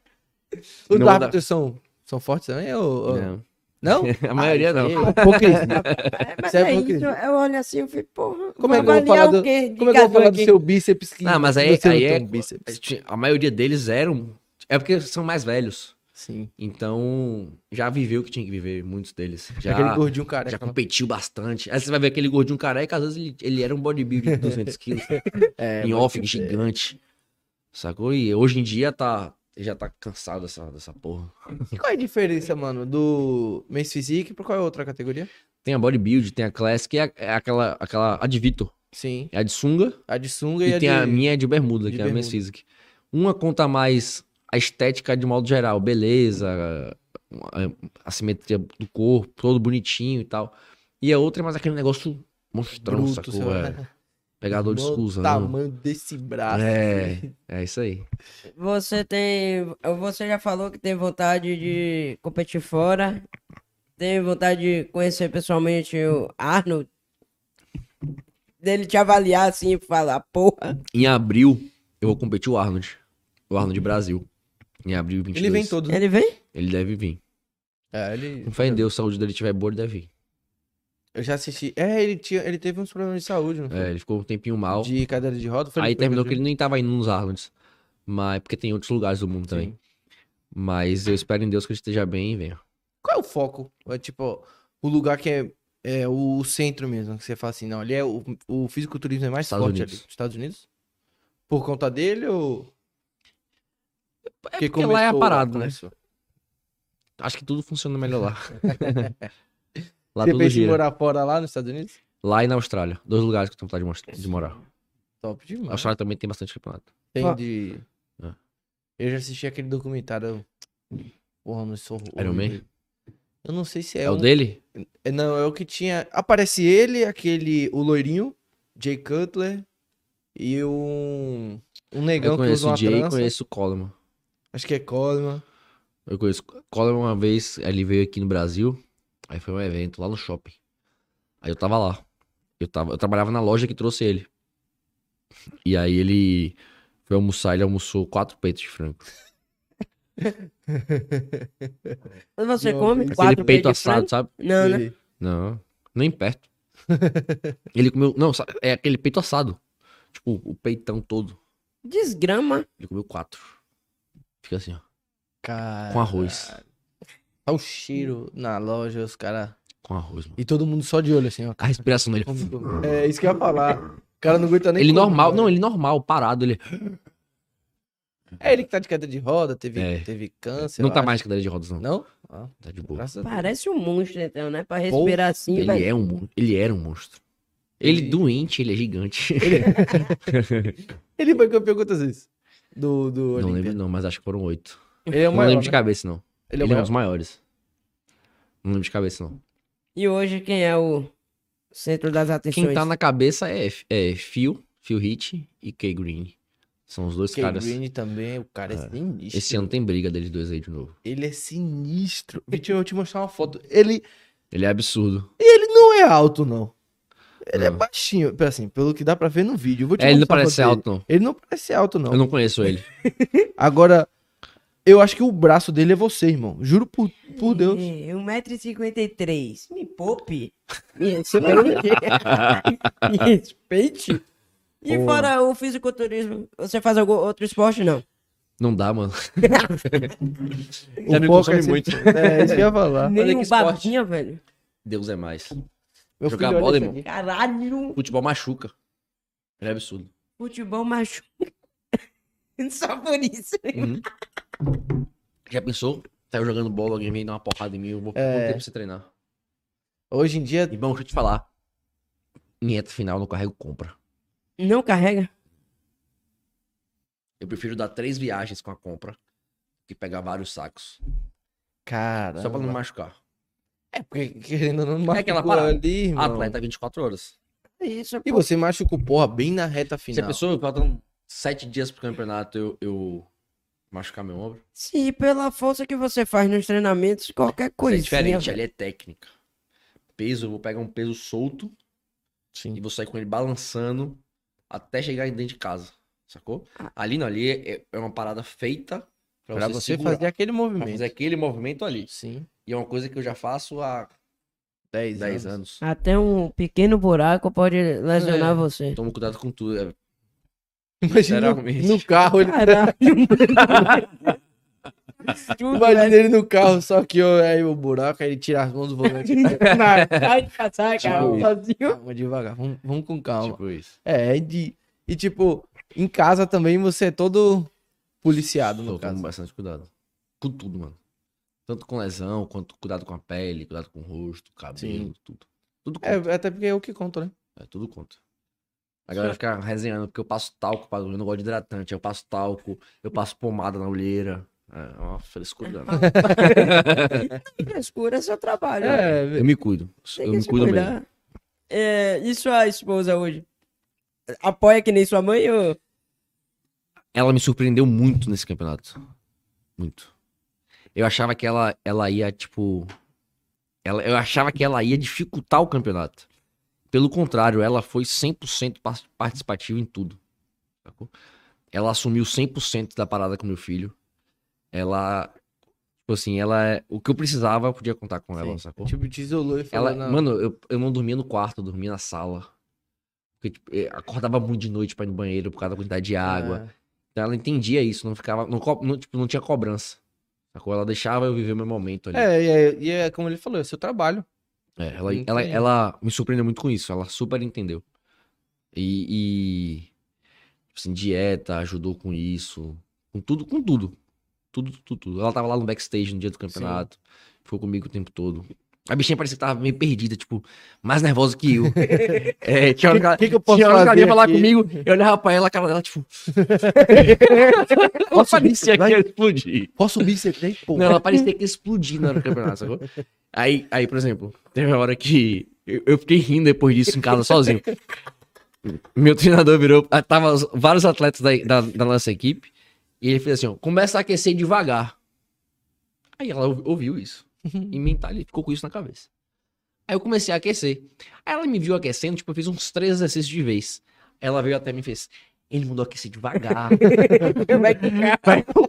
Os Não dá- árbitros são, são fortes também? Ou, ou- Não. Não? A maioria não. É hipocrisia. É, mas Isso é é isso, eu olho assim, eu fico, porra. Como é que eu vou falar avaliar do, o quê de como é que eu vou falar do seu bíceps que Não, mas aí, aí é, bíceps? A maioria deles eram. É porque são mais velhos. Sim. Então, já viveu o que tinha que viver, muitos deles. Já, Aquele gordinho já careca. lá. competiu bastante. Aí você vai ver aquele gordinho careca, às vezes ele, ele era um bodybuilder de 200 quilos. É, em off, gigante. Sacou? E hoje em dia tá. Já tá cansado dessa, dessa porra. E qual é a diferença, mano, do Men's Physique pra qual é a outra categoria? Tem a bodybuild, tem a classic, é, é aquela, aquela. A de Vitor. Sim. É a de sunga. A de sunga E, e, a tem de... a minha de bermuda, de que é a Men's bermuda. Physique. Uma conta mais a estética de modo geral, beleza, a, a simetria do corpo, todo bonitinho e tal. E a outra é mais aquele negócio monstrão, Bruto, sacou? É. Pegador de Mano, exclusão. tamanho desse braço. É, é isso aí. Você tem. Você já falou que tem vontade de competir fora. Tem vontade de conhecer pessoalmente o Arnold. Dele te avaliar assim e falar, porra. Em abril, eu vou competir o Arnold. O Arnold Brasil. Em abril 22. Ele vem todo. Ele vem? Ele deve vir. É, ele... Com fé em Deus, se a saúde dele estiver boa, ele deve vir. Eu já assisti. É, ele, tinha, ele teve uns problemas de saúde, não foi? É, ele ficou um tempinho mal. De cadeira de roda. foi Aí terminou que ele nem tava indo nos Arlonds. Mas porque tem outros lugares do mundo também. Sim. Mas eu espero em Deus que ele esteja bem e venha. Qual é o foco? É tipo, o lugar que é, é o centro mesmo, que você fala assim, não, ali é o, o fisiculturismo é mais Estados forte Unidos. ali. Estados Unidos? Por conta dele ou. É porque lá é a parada, né? Acho que tudo funciona melhor lá. lá Você tudo pensa em gira. morar fora lá nos Estados Unidos? Lá e na Austrália. Dois lugares que eu tenho vontade de, morar. Top A demais. Austrália também tem bastante campeonato. Tem Ó. de. É. Eu já assisti aquele documentário. Porra, não sou. Iron Man? Eu não sei se é, É, o um- dele? É, Não, é o que tinha. Aparece ele, aquele. O loirinho, Jay Cutler. E um. Um negão Eu que usa conheço uma o Jay e trança. conheço o Coleman. Acho que é Coleman. Eu conheço o Coleman uma vez, ele veio aqui no Brasil. Aí foi um evento lá no shopping. Aí eu tava lá. Eu, tava, eu trabalhava na loja que trouxe ele. E aí ele foi almoçar, ele almoçou quatro peitos de frango. Você Não, come aquele quatro Aquele peito peitos de assado, frango? sabe? Não, né? Não, nem perto. ele comeu. Não, sa- é aquele peito assado. Tipo, o peitão todo. Desgrama. Ele comeu quatro. Fica assim, ó. Cara. Com arroz. Olha o cheiro na loja, os caras. Com arroz, mano. E todo mundo só de olho, assim, ó. A respiração dele. É isso que eu ia falar. O cara não aguenta nem. Ele comer, normal, né? não, ele normal, parado. Ele É ele que tá de cadeira de roda, teve, É. teve câncer. não tá acho. mais de cadeira de rodas, não. Não? Ah, Tá de boa. Parece um monstro, então, né? Pra respirar assim, Ele velho. é um ele era um monstro. Ele, Ele- doente, ele é gigante. Ele foi campeão quantas vezes? Do, do não Olímpia. lembro não, mas acho que foram oito. Ele é o não maior, lembro de né? cabeça, não. Ele é o Ele é um maior. dos maiores. Não lembro de cabeça, não. E hoje, quem é o centro das atenções? Quem tá na cabeça é, é Phil, Phil Hit e Kay Green. São os dois Kay caras. Green também, o cara é, É. sinistro. Esse ano tem briga deles dois aí de novo. Ele é sinistro. Vitinho, eu vou te mostrar uma foto. Ele, Ele é absurdo. ele não é alto, não. Ele é Não. baixinho. Assim, pelo que dá pra ver no vídeo. Eu vou te É, ele não parece alto, não. Ele não parece alto, não. Eu não conheço ele. Agora, eu acho que o braço dele é você, irmão. Juro por, por Deus. É, 1,53m. Me poupe. Me respeite. Me respeite. E Porra. fora o fisiculturismo, você faz algum outro esporte, não? Não dá, mano. O Já me foco consome é muito. É, isso que eu ia falar. Nem um esporte. babinha, velho. Deus é mais. Meu Jogar filho, bola, irmão. Caralho. Futebol machuca. Ele é absurdo. Futebol machuca. Só por isso. Uhum. Já pensou? Tá eu jogando bola, alguém vem dar uma porrada em mim, eu vou É. quanto tempo pra você treinar. Hoje em dia, Irmão, deixa eu te falar. Em reta final, não carrego compra. Não carrega? Eu prefiro dar três viagens com a compra que pegar vários sacos. cara. Só pra não machucar. É porque querendo ou não É aquela machucou parada. ali, irmão. Atleta 24 horas. É isso, E você machucou, porra, bem na reta final. pessoa, faltam sete dias pro campeonato, eu, eu machucar meu ombro. Sim, pela força que você faz nos treinamentos, qualquer coisa. é diferente, ali é técnica. Peso, eu vou pegar um peso solto Sim. e vou sair com ele balançando até chegar dentro de casa. Sacou? Ah. Ali não, ali é, é uma parada feita pra, Pra você, você fazer aquele pra movimento. fazer aquele movimento ali. Sim. E é uma coisa que eu já faço há 10, 10 anos. anos. Até um pequeno buraco pode lesionar É. você. Tomo cuidado com tudo. é- Imagina no, no carro, ele... Caralho, imagina ele no carro, só que ó, aí o buraco, aí ele tira as mãos do volante. Vai Tipo isso. sozinho. calma, devagar, vamos, vamos com calma. Tipo isso. É, de, e tipo, em casa também você é todo policiado, no Eu tomo caso. bastante cuidado. Com tudo, mano. Tanto com lesão, quanto cuidado com a pele, cuidado com o rosto, cabelo, Sim. tudo. Tudo conta. É, até porque é o que conta, né? É, tudo conta. A galera fica resenhando, porque eu passo talco, pra- eu não gosto de hidratante, eu passo talco, eu passo pomada na olheira. É uma frescura. danada. Frescura é seu trabalho. né? É, eu me cuido. Tem Eu me cuido cuidar. mesmo. É, e sua esposa hoje? Apoia que nem sua mãe ou... Ela me surpreendeu muito nesse campeonato. Muito. Eu achava que ela, ela ia, tipo. Ela, eu achava que ela ia dificultar o campeonato. Pelo contrário, ela foi 100% par- participativa em tudo. sacou? Ela assumiu 100% da parada com meu filho. Ela. Tipo assim, ela é. O que eu precisava, eu podia contar com ela, Sim. sacou? Tipo, te isolou e falou, Ela, não. mano, eu, eu não dormia no quarto, eu dormia na sala. Porque, tipo, eu acordava muito de noite pra ir no banheiro por causa da quantidade de água. É. Então ela entendia isso, não ficava. Não, não, tipo, não tinha cobrança. Sacou? Ela deixava eu viver meu momento ali. É, e é, e é como ele falou, é seu trabalho. É, ela, ela, ela me surpreendeu muito com isso, ela super entendeu. E, e, tipo assim, dieta ajudou com isso, com tudo, com tudo. Tudo, tudo, tudo. Ela tava lá no backstage no dia do campeonato, ficou comigo o tempo todo. A bichinha parecia que tava meio perdida, tipo, mais nervosa que eu. É, tinha hora que ela, que que eu posso tinha hora que ela fazer ia falar comigo, eu olhava pra ela, a cara dela, tipo. ela parecia que ia explodir. Posso subir isso aqui? Pô. Não, ela parecia que ia explodir na hora do campeonato, sacou? Aí, aí, por exemplo, teve uma hora que eu, eu fiquei rindo depois disso em casa sozinho. Meu treinador virou. ah, Tava os- vários atletas da, da, da nossa equipe. E ele fez assim: ó, começa a aquecer devagar. Aí ela ouvi- ouviu isso. E mental, ele ficou com isso na cabeça. Aí eu comecei a aquecer. Aí ela me viu aquecendo, tipo, eu fiz uns três exercícios de vez. Ela veio até mim e fez. Ele mandou aquecer devagar. Vai ficar.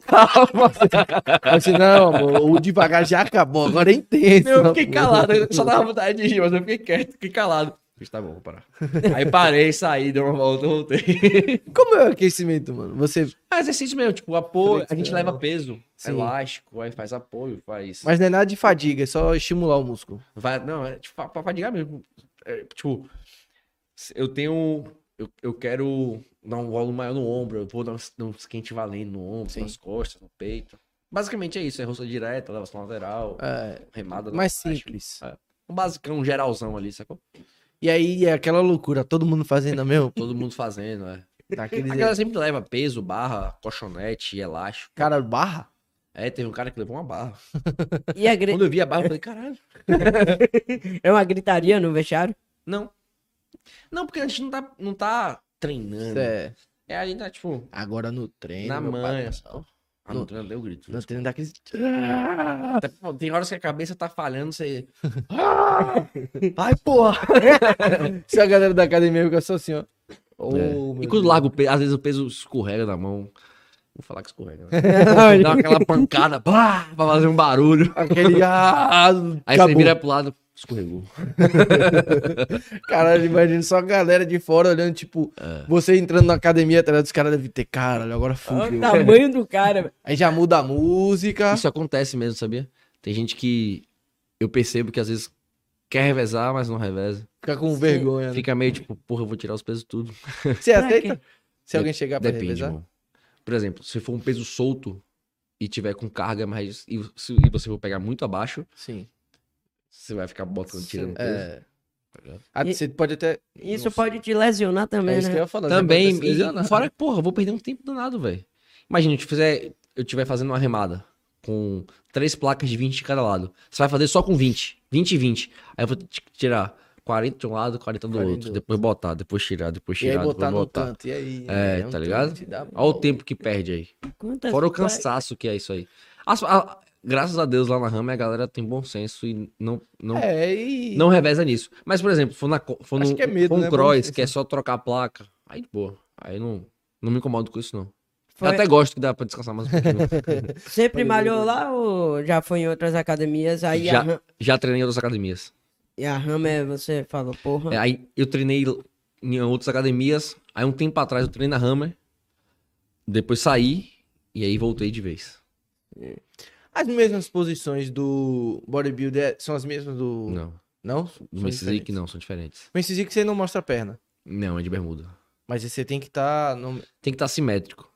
Calma. Você, não, amor, o devagar já acabou, agora é intenso. Eu fiquei calado, eu só dava vontade de rir, mas eu fiquei quieto, fiquei calado. Fiz, tá bom, vou parar. Aí parei, saí, dei uma volta, voltei. Como é o aquecimento, mano? Você. É exercício mesmo, tipo, apoio, a gente leva peso, Sim. elástico, aí faz apoio, faz... Mas não é nada de fadiga, é só estimular o músculo. Vai, não, é tipo, pra, fadigar mesmo. É, tipo, eu tenho, eu, eu quero dar um volume maior no ombro, eu vou dar dar uns quente valendo no ombro, Sim. nas costas, no peito. Basicamente é isso, é roça direta, elevação lateral, É, remada mais baixo. simples. Um basicão geralzão ali, sacou? E aí é aquela loucura, todo mundo fazendo a mesma. Todo mundo fazendo, é. Daqueles... Aquela sempre leva peso, barra, colchonete, elástico. Cara, barra? É, teve um cara que levou uma barra. E a gri... Quando eu vi a barra, eu falei, caralho. é uma gritaria no vestiário? Não. Não, porque a gente não tá, não tá treinando. É. É, a gente tá, tipo, Agora no treino. na meu manha. patrão. Ah, no treino deu grito. No treino daqueles. Tem horas que a cabeça tá falhando, você... Ai, porra! Se a galera da academia fica só assim, ó. Oh, É. E quando larga o peso, às vezes o peso escorrega na mão. Vou falar que escorrega, né? Dá aquela pancada, pá, pra fazer um barulho. Aquele. Ah, Aí acabou. você vira pro lado, escorregou. Caralho, imagina só a galera de fora olhando, tipo, você entrando na academia atrás dos caras devem ter, caralho, agora Olha fudeu. o tamanho do cara. velho. Aí já muda a música. Isso acontece mesmo, sabia? Tem gente que eu percebo que às vezes quer revezar, mas não reveza. Fica com Sim. vergonha. né? Fica meio tipo, porra, eu vou tirar os pesos tudo. Você aceita? Se alguém chegar pra Depende, revezar? irmão. Por exemplo, se for um peso solto e tiver com carga mais. E, se- e você for pegar muito abaixo, Sim. Você vai ficar botando, tirando peso. É. tá ligado? Ah, E- Você pode até. Isso Não sei. pode te lesionar É também, isso que eu né? ia falar. Também, lesionar. e fora que, porra, eu vou perder um tempo danado, velho. Imagina, eu te fizer, eu estiver fazendo uma remada com três placas de 20 de cada lado. Você vai fazer só com 20, 20 e 20. Aí eu vou tirar 40 de um lado, 40 do 40 outro. do depois botar, depois tirar, depois E aí tirar, botar depois no botar. canto. E aí? É, um tá ligado? Olha o tempo que perde aí. Quantas Fora o cansaço que é isso aí. As- a- graças a Deus lá na Rama a galera tem bom senso e não, não, É, e. não reveza nisso. Mas, por exemplo, for, na, for, Acho no, que é medo, for um né? cross, que é só trocar a placa, aí, pô, aí não, não me incomodo com isso, não. Foi- Eu até gosto que dá pra descansar mais um pouquinho. Sempre malhou lá ou já foi em outras academias? Aí a, Já. Ram- Já treinei em outras academias. e a Rama, é- você falou, porra. É, aí eu treinei em outras academias, aí um tempo atrás eu treinei na Hammer, depois saí e aí voltei de vez. As mesmas posições do bodybuilder são as mesmas do. Não, Não? Men's Physique diferentes. não, são diferentes. Men's Physique você não mostra a perna. Não, é de bermuda. Mas você tem que estar. no... Tem que estar simétrico.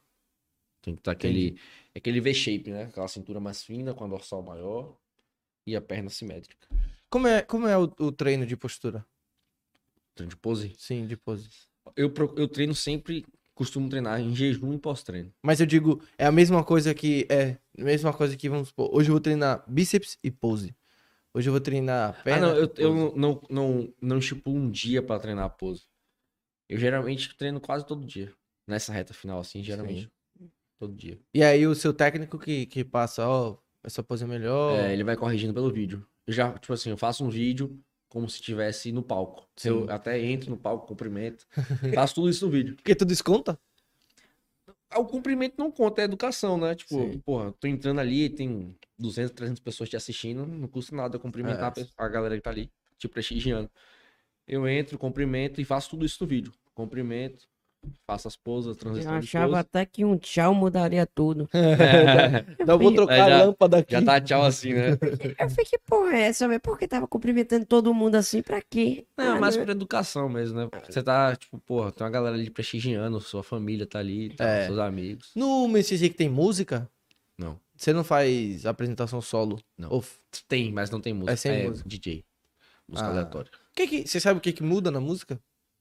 Tem que estar aquele, aquele V-shape, né? Aquela cintura mais fina, com a dorsal maior e a perna simétrica. Como é, como é o, o treino de postura? Treino de pose. Sim, de pose. Eu, eu treino sempre, costumo treinar em jejum e pós-treino. Mas eu digo, é a mesma coisa que. É, a mesma coisa que, vamos supor, hoje eu vou treinar bíceps e pose. Hoje eu vou treinar Ah, perna. não, eu, eu não, não, não, estipulo um dia pra treinar a pose. Eu geralmente treino quase todo dia. Nessa reta final, assim, geralmente. Todo dia. E aí o seu técnico que, que passa, ó, essa pose é melhor. É, ele vai corrigindo pelo vídeo. Eu já, tipo assim, eu faço um vídeo como se estivesse no palco. Eu Sim. até entro no palco, cumprimento. faço tudo isso no vídeo. Porque tu desconta? o cumprimento não conta, é educação, né? Tipo, Sim. porra, tô entrando ali, tem 200, 300 pessoas te assistindo, não custa nada eu cumprimentar É. a galera que tá ali, te prestigiando. Eu entro, cumprimento e faço tudo isso no vídeo. Cumprimento, faço as Eu transição de achava pose. até que um tchau mudaria tudo. Não vou trocar É, já- a lâmpada aqui. Já tá tchau assim, né? Eu fiquei, que porra é essa, velho? Por que tava cumprimentando todo mundo assim? Pra quê? Não, Ah, é mais né? por educação mesmo, né? Porque Você tá, tipo, porra, tem uma galera ali prestigiando, sua família tá ali, tá, É. seus amigos. No MCG que tem música, Não, você não faz apresentação solo? Não. Ou... tem, mas não tem música. É sem música. DJ. Música Ah. aleatória. Que que... Você sabe o que, que muda na música?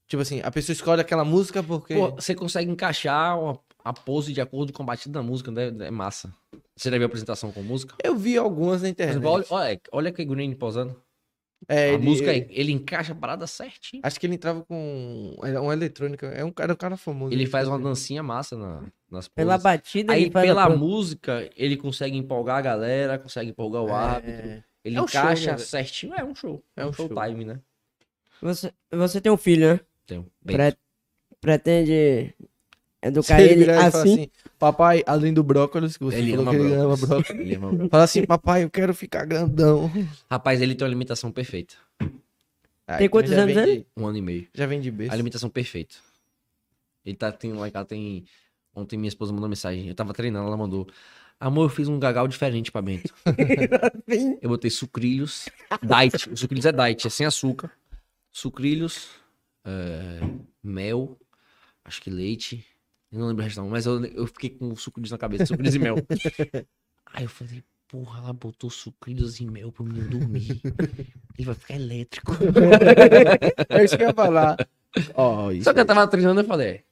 Tipo assim, a pessoa escolhe aquela música porque... Pô, você consegue encaixar uma- a pose de acordo com o batido da música, né? É massa. Você já viu a apresentação com música? Eu vi algumas na internet. exemplo, olha, olha, olha que Green posando. É, a ele- música, ele encaixa a parada certinho. Acho que ele entrava com é uma eletrônica. É um cara, um cara famoso. Ele faz uma dancinha massa na, nas poses. Pela batida, Aí, ele a pela música, ele consegue empolgar a galera, consegue empolgar o árbitro. É, Ele É um show, encaixa né, velho? certinho. É um show. É É um um show. showtime, né? Você, você tem um filho, né? Tem um Pre- pretende educar ele ele assim? assim, papai, além do brócolis, que você Ele falou ama que ele ama brócolis. Ele ama brócolis. Fala assim, papai, eu quero ficar grandão. Rapaz, ele tem uma alimentação perfeita. Ah, Tem então quantos já anos de- ele? Um ano e meio. Já vem de berço. Alimentação perfeita. Ele tá, tem, lá em tem... Ontem minha esposa mandou mensagem. Eu tava treinando, ela mandou. Amor, eu fiz um gagal diferente pra Bento. Eu botei sucrilhos. Diet. O sucrilhos é diet, é sem açúcar. Sucrilhos. É, mel. Acho que leite. Eu não lembro o resto não, mas eu, eu fiquei com sucrilhos na cabeça. Sucrilhos e mel. Aí eu falei, porra, ela botou sucrilhos e mel pro menino dormir. Ele vai ficar elétrico. É isso que eu ia falar. Isso Só que eu aí. tava treinando e falei, é,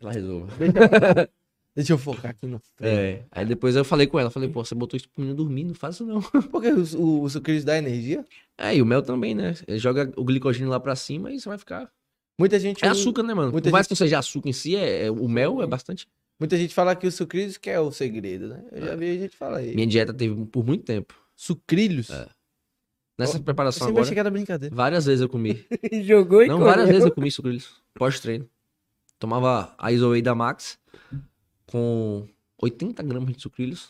ela resolve. Deixa eu focar aqui no treino. É. Aí depois eu falei com ela, falei, pô, você botou isso pro menino dormir, não faz isso não. Porque o, o, sucrilhos dá energia. É, e o mel também, né? Ele joga o glicogênio lá pra cima e você vai ficar. Muita gente, É açúcar, né, mano? muita Por mais que não seja açúcar em si, é, é- o mel é bastante. muita gente fala que o sucrilhos que é o segredo, né? Eu já vi gente falar aí. Minha dieta teve por muito tempo. Sucrilhos? Nessa Eu preparação achei agora, era brincadeira. várias vezes eu comi. Jogou e Não, comeu. várias vezes eu comi sucrilhos. Pós-treino. Tomava a Isoei da Max com 80 gramas de sucrilhos,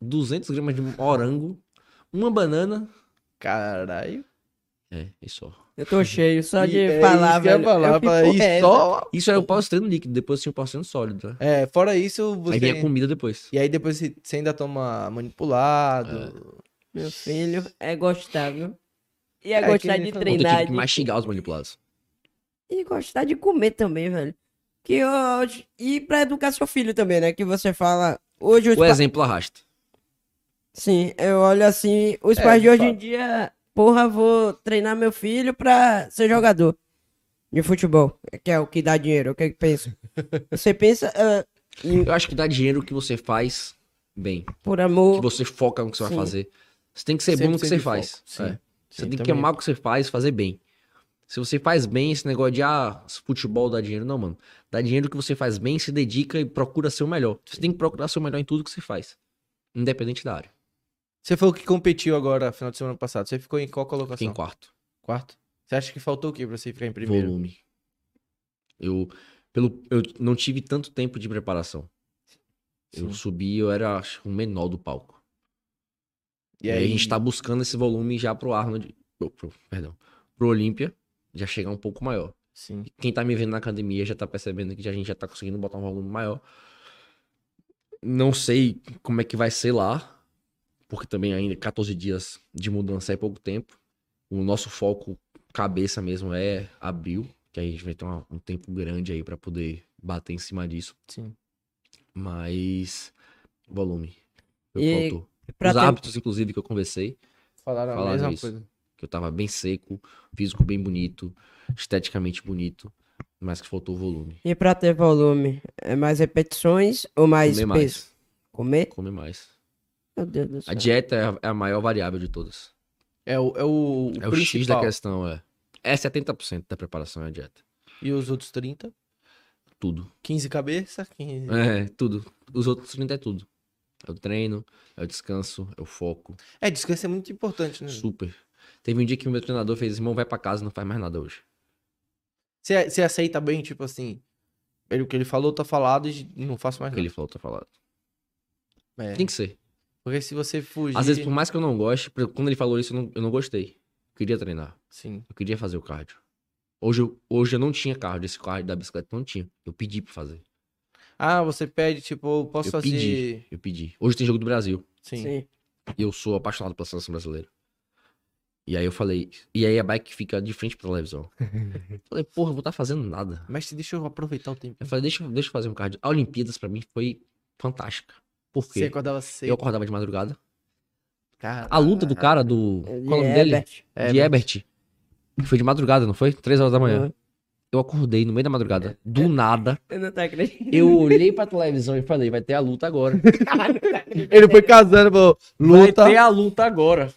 200 gramas de morango, uma banana. Caralho. É, isso só. Eu tô cheio só de E é falar, isso que eu ia velho. falar, Eu falar, e "Porra, é só... Isso era o pós-treino líquido, depois tinha o pós-treino sólido. Né? É, fora isso, você... Aí vinha comida depois. E aí depois você ainda toma manipulado. Meu filho é gostar, viu? E é, É, gostar de treinar. tive que mastigar os manipulados. E gostar de comer também, velho. Que hoje. E pra educar seu filho também, né? Que você fala. Hoje O pa- exemplo arrasta. Sim, eu olho assim. Os É, pais de hoje em fato. dia. Porra, vou treinar meu filho pra ser jogador de futebol. Que é o que dá dinheiro. O que que pensa? Você pensa ah, em- Eu acho que dá dinheiro o que você faz bem. por Que amor. você foca no que você vai Sim. fazer. Você tem que ser bom no que 100% você faz. sim. É. Você Sim, tem que também. amar o que você faz, fazer bem. Se você faz bem, esse negócio de ah, futebol dá dinheiro, não, mano. Dá dinheiro que você faz bem, se dedica e procura ser o melhor. Você tem que procurar ser o melhor em tudo que você faz. Independente da área. Você falou que competiu agora, final de semana passado. Você ficou em qual Fiquei colocação? em quarto. Quarto? Você acha que faltou o quê pra você ficar em primeiro? Volume. Eu, pelo, eu não tive tanto tempo de preparação. Eu Sim. subi, eu era acho, o menor do palco. E E aí a gente tá buscando esse volume já pro Arnold. Pro- perdão. Pro Olímpia, já chegar um pouco maior. Sim. Quem tá me vendo na academia já tá percebendo que já- a gente já tá conseguindo botar um volume maior. Não sei como é que vai ser lá, porque também ainda 14 dias de mudança é pouco tempo. O nosso foco, cabeça mesmo, é abril, que a gente vai ter uma- um tempo grande aí pra poder bater em cima disso. Sim. Mas, volume. Eu E Os ter- hábitos, inclusive, que eu conversei, Falaram a Falaram mesma isso. coisa. que eu tava bem seco, físico bem bonito, esteticamente bonito, mas que faltou volume. E pra ter volume, é mais repetições ou mais Comer peso? mais. Comer? Comer mais. Meu Deus do A céu. dieta é a, é a maior variável de todas. É o, é o, É o X da questão, é. É 70% da preparação é a dieta. E os outros 30? Tudo. 15 cabeça, 15... É, tudo. Os outros 30 é tudo. É o treino, é o descanso, é o foco. É, descanso é muito importante, né? Super. Teve um dia que o meu treinador fez, irmão, vai pra casa, não faz mais nada hoje. Você, você aceita bem, tipo assim, Ele, o que ele falou tá falado e não faço mais O que nada. ele falou, tá falado. É, Tem que ser. Porque se você fugir... Às vezes, por mais que eu não goste, quando ele falou isso, eu não, eu não gostei. Eu queria treinar. Sim. Eu queria fazer o cardio. Hoje eu, hoje eu não tinha cardio, esse cardio da bicicleta não tinha. Eu pedi pra fazer. Ah, você pede, tipo, eu posso Eu fazer... pedi. Eu pedi. Hoje tem jogo do Brasil. Sim. Sim. E eu sou apaixonado pela seleção brasileira. E aí eu falei, e aí a bike fica de frente pra televisão. falei, porra, eu vou estar fazendo nada. Mas deixa eu aproveitar o tempo. Eu falei, deixa, eu- deixa eu fazer um cardio. A Olimpíadas pra mim foi fantástica. Por Você quê? acordava cedo. Eu acordava de madrugada. Cara, A luta do cara do. De Qual é o nome dele? Herbert. De Ebert. Foi de madrugada, não foi? Três horas da manhã. Uhum. Eu acordei no meio da madrugada, do nada. Eu não tô acreditando. Eu olhei pra televisão e falei, vai ter a luta agora. Ele foi casando, pô. Luta. Vai ter a luta agora.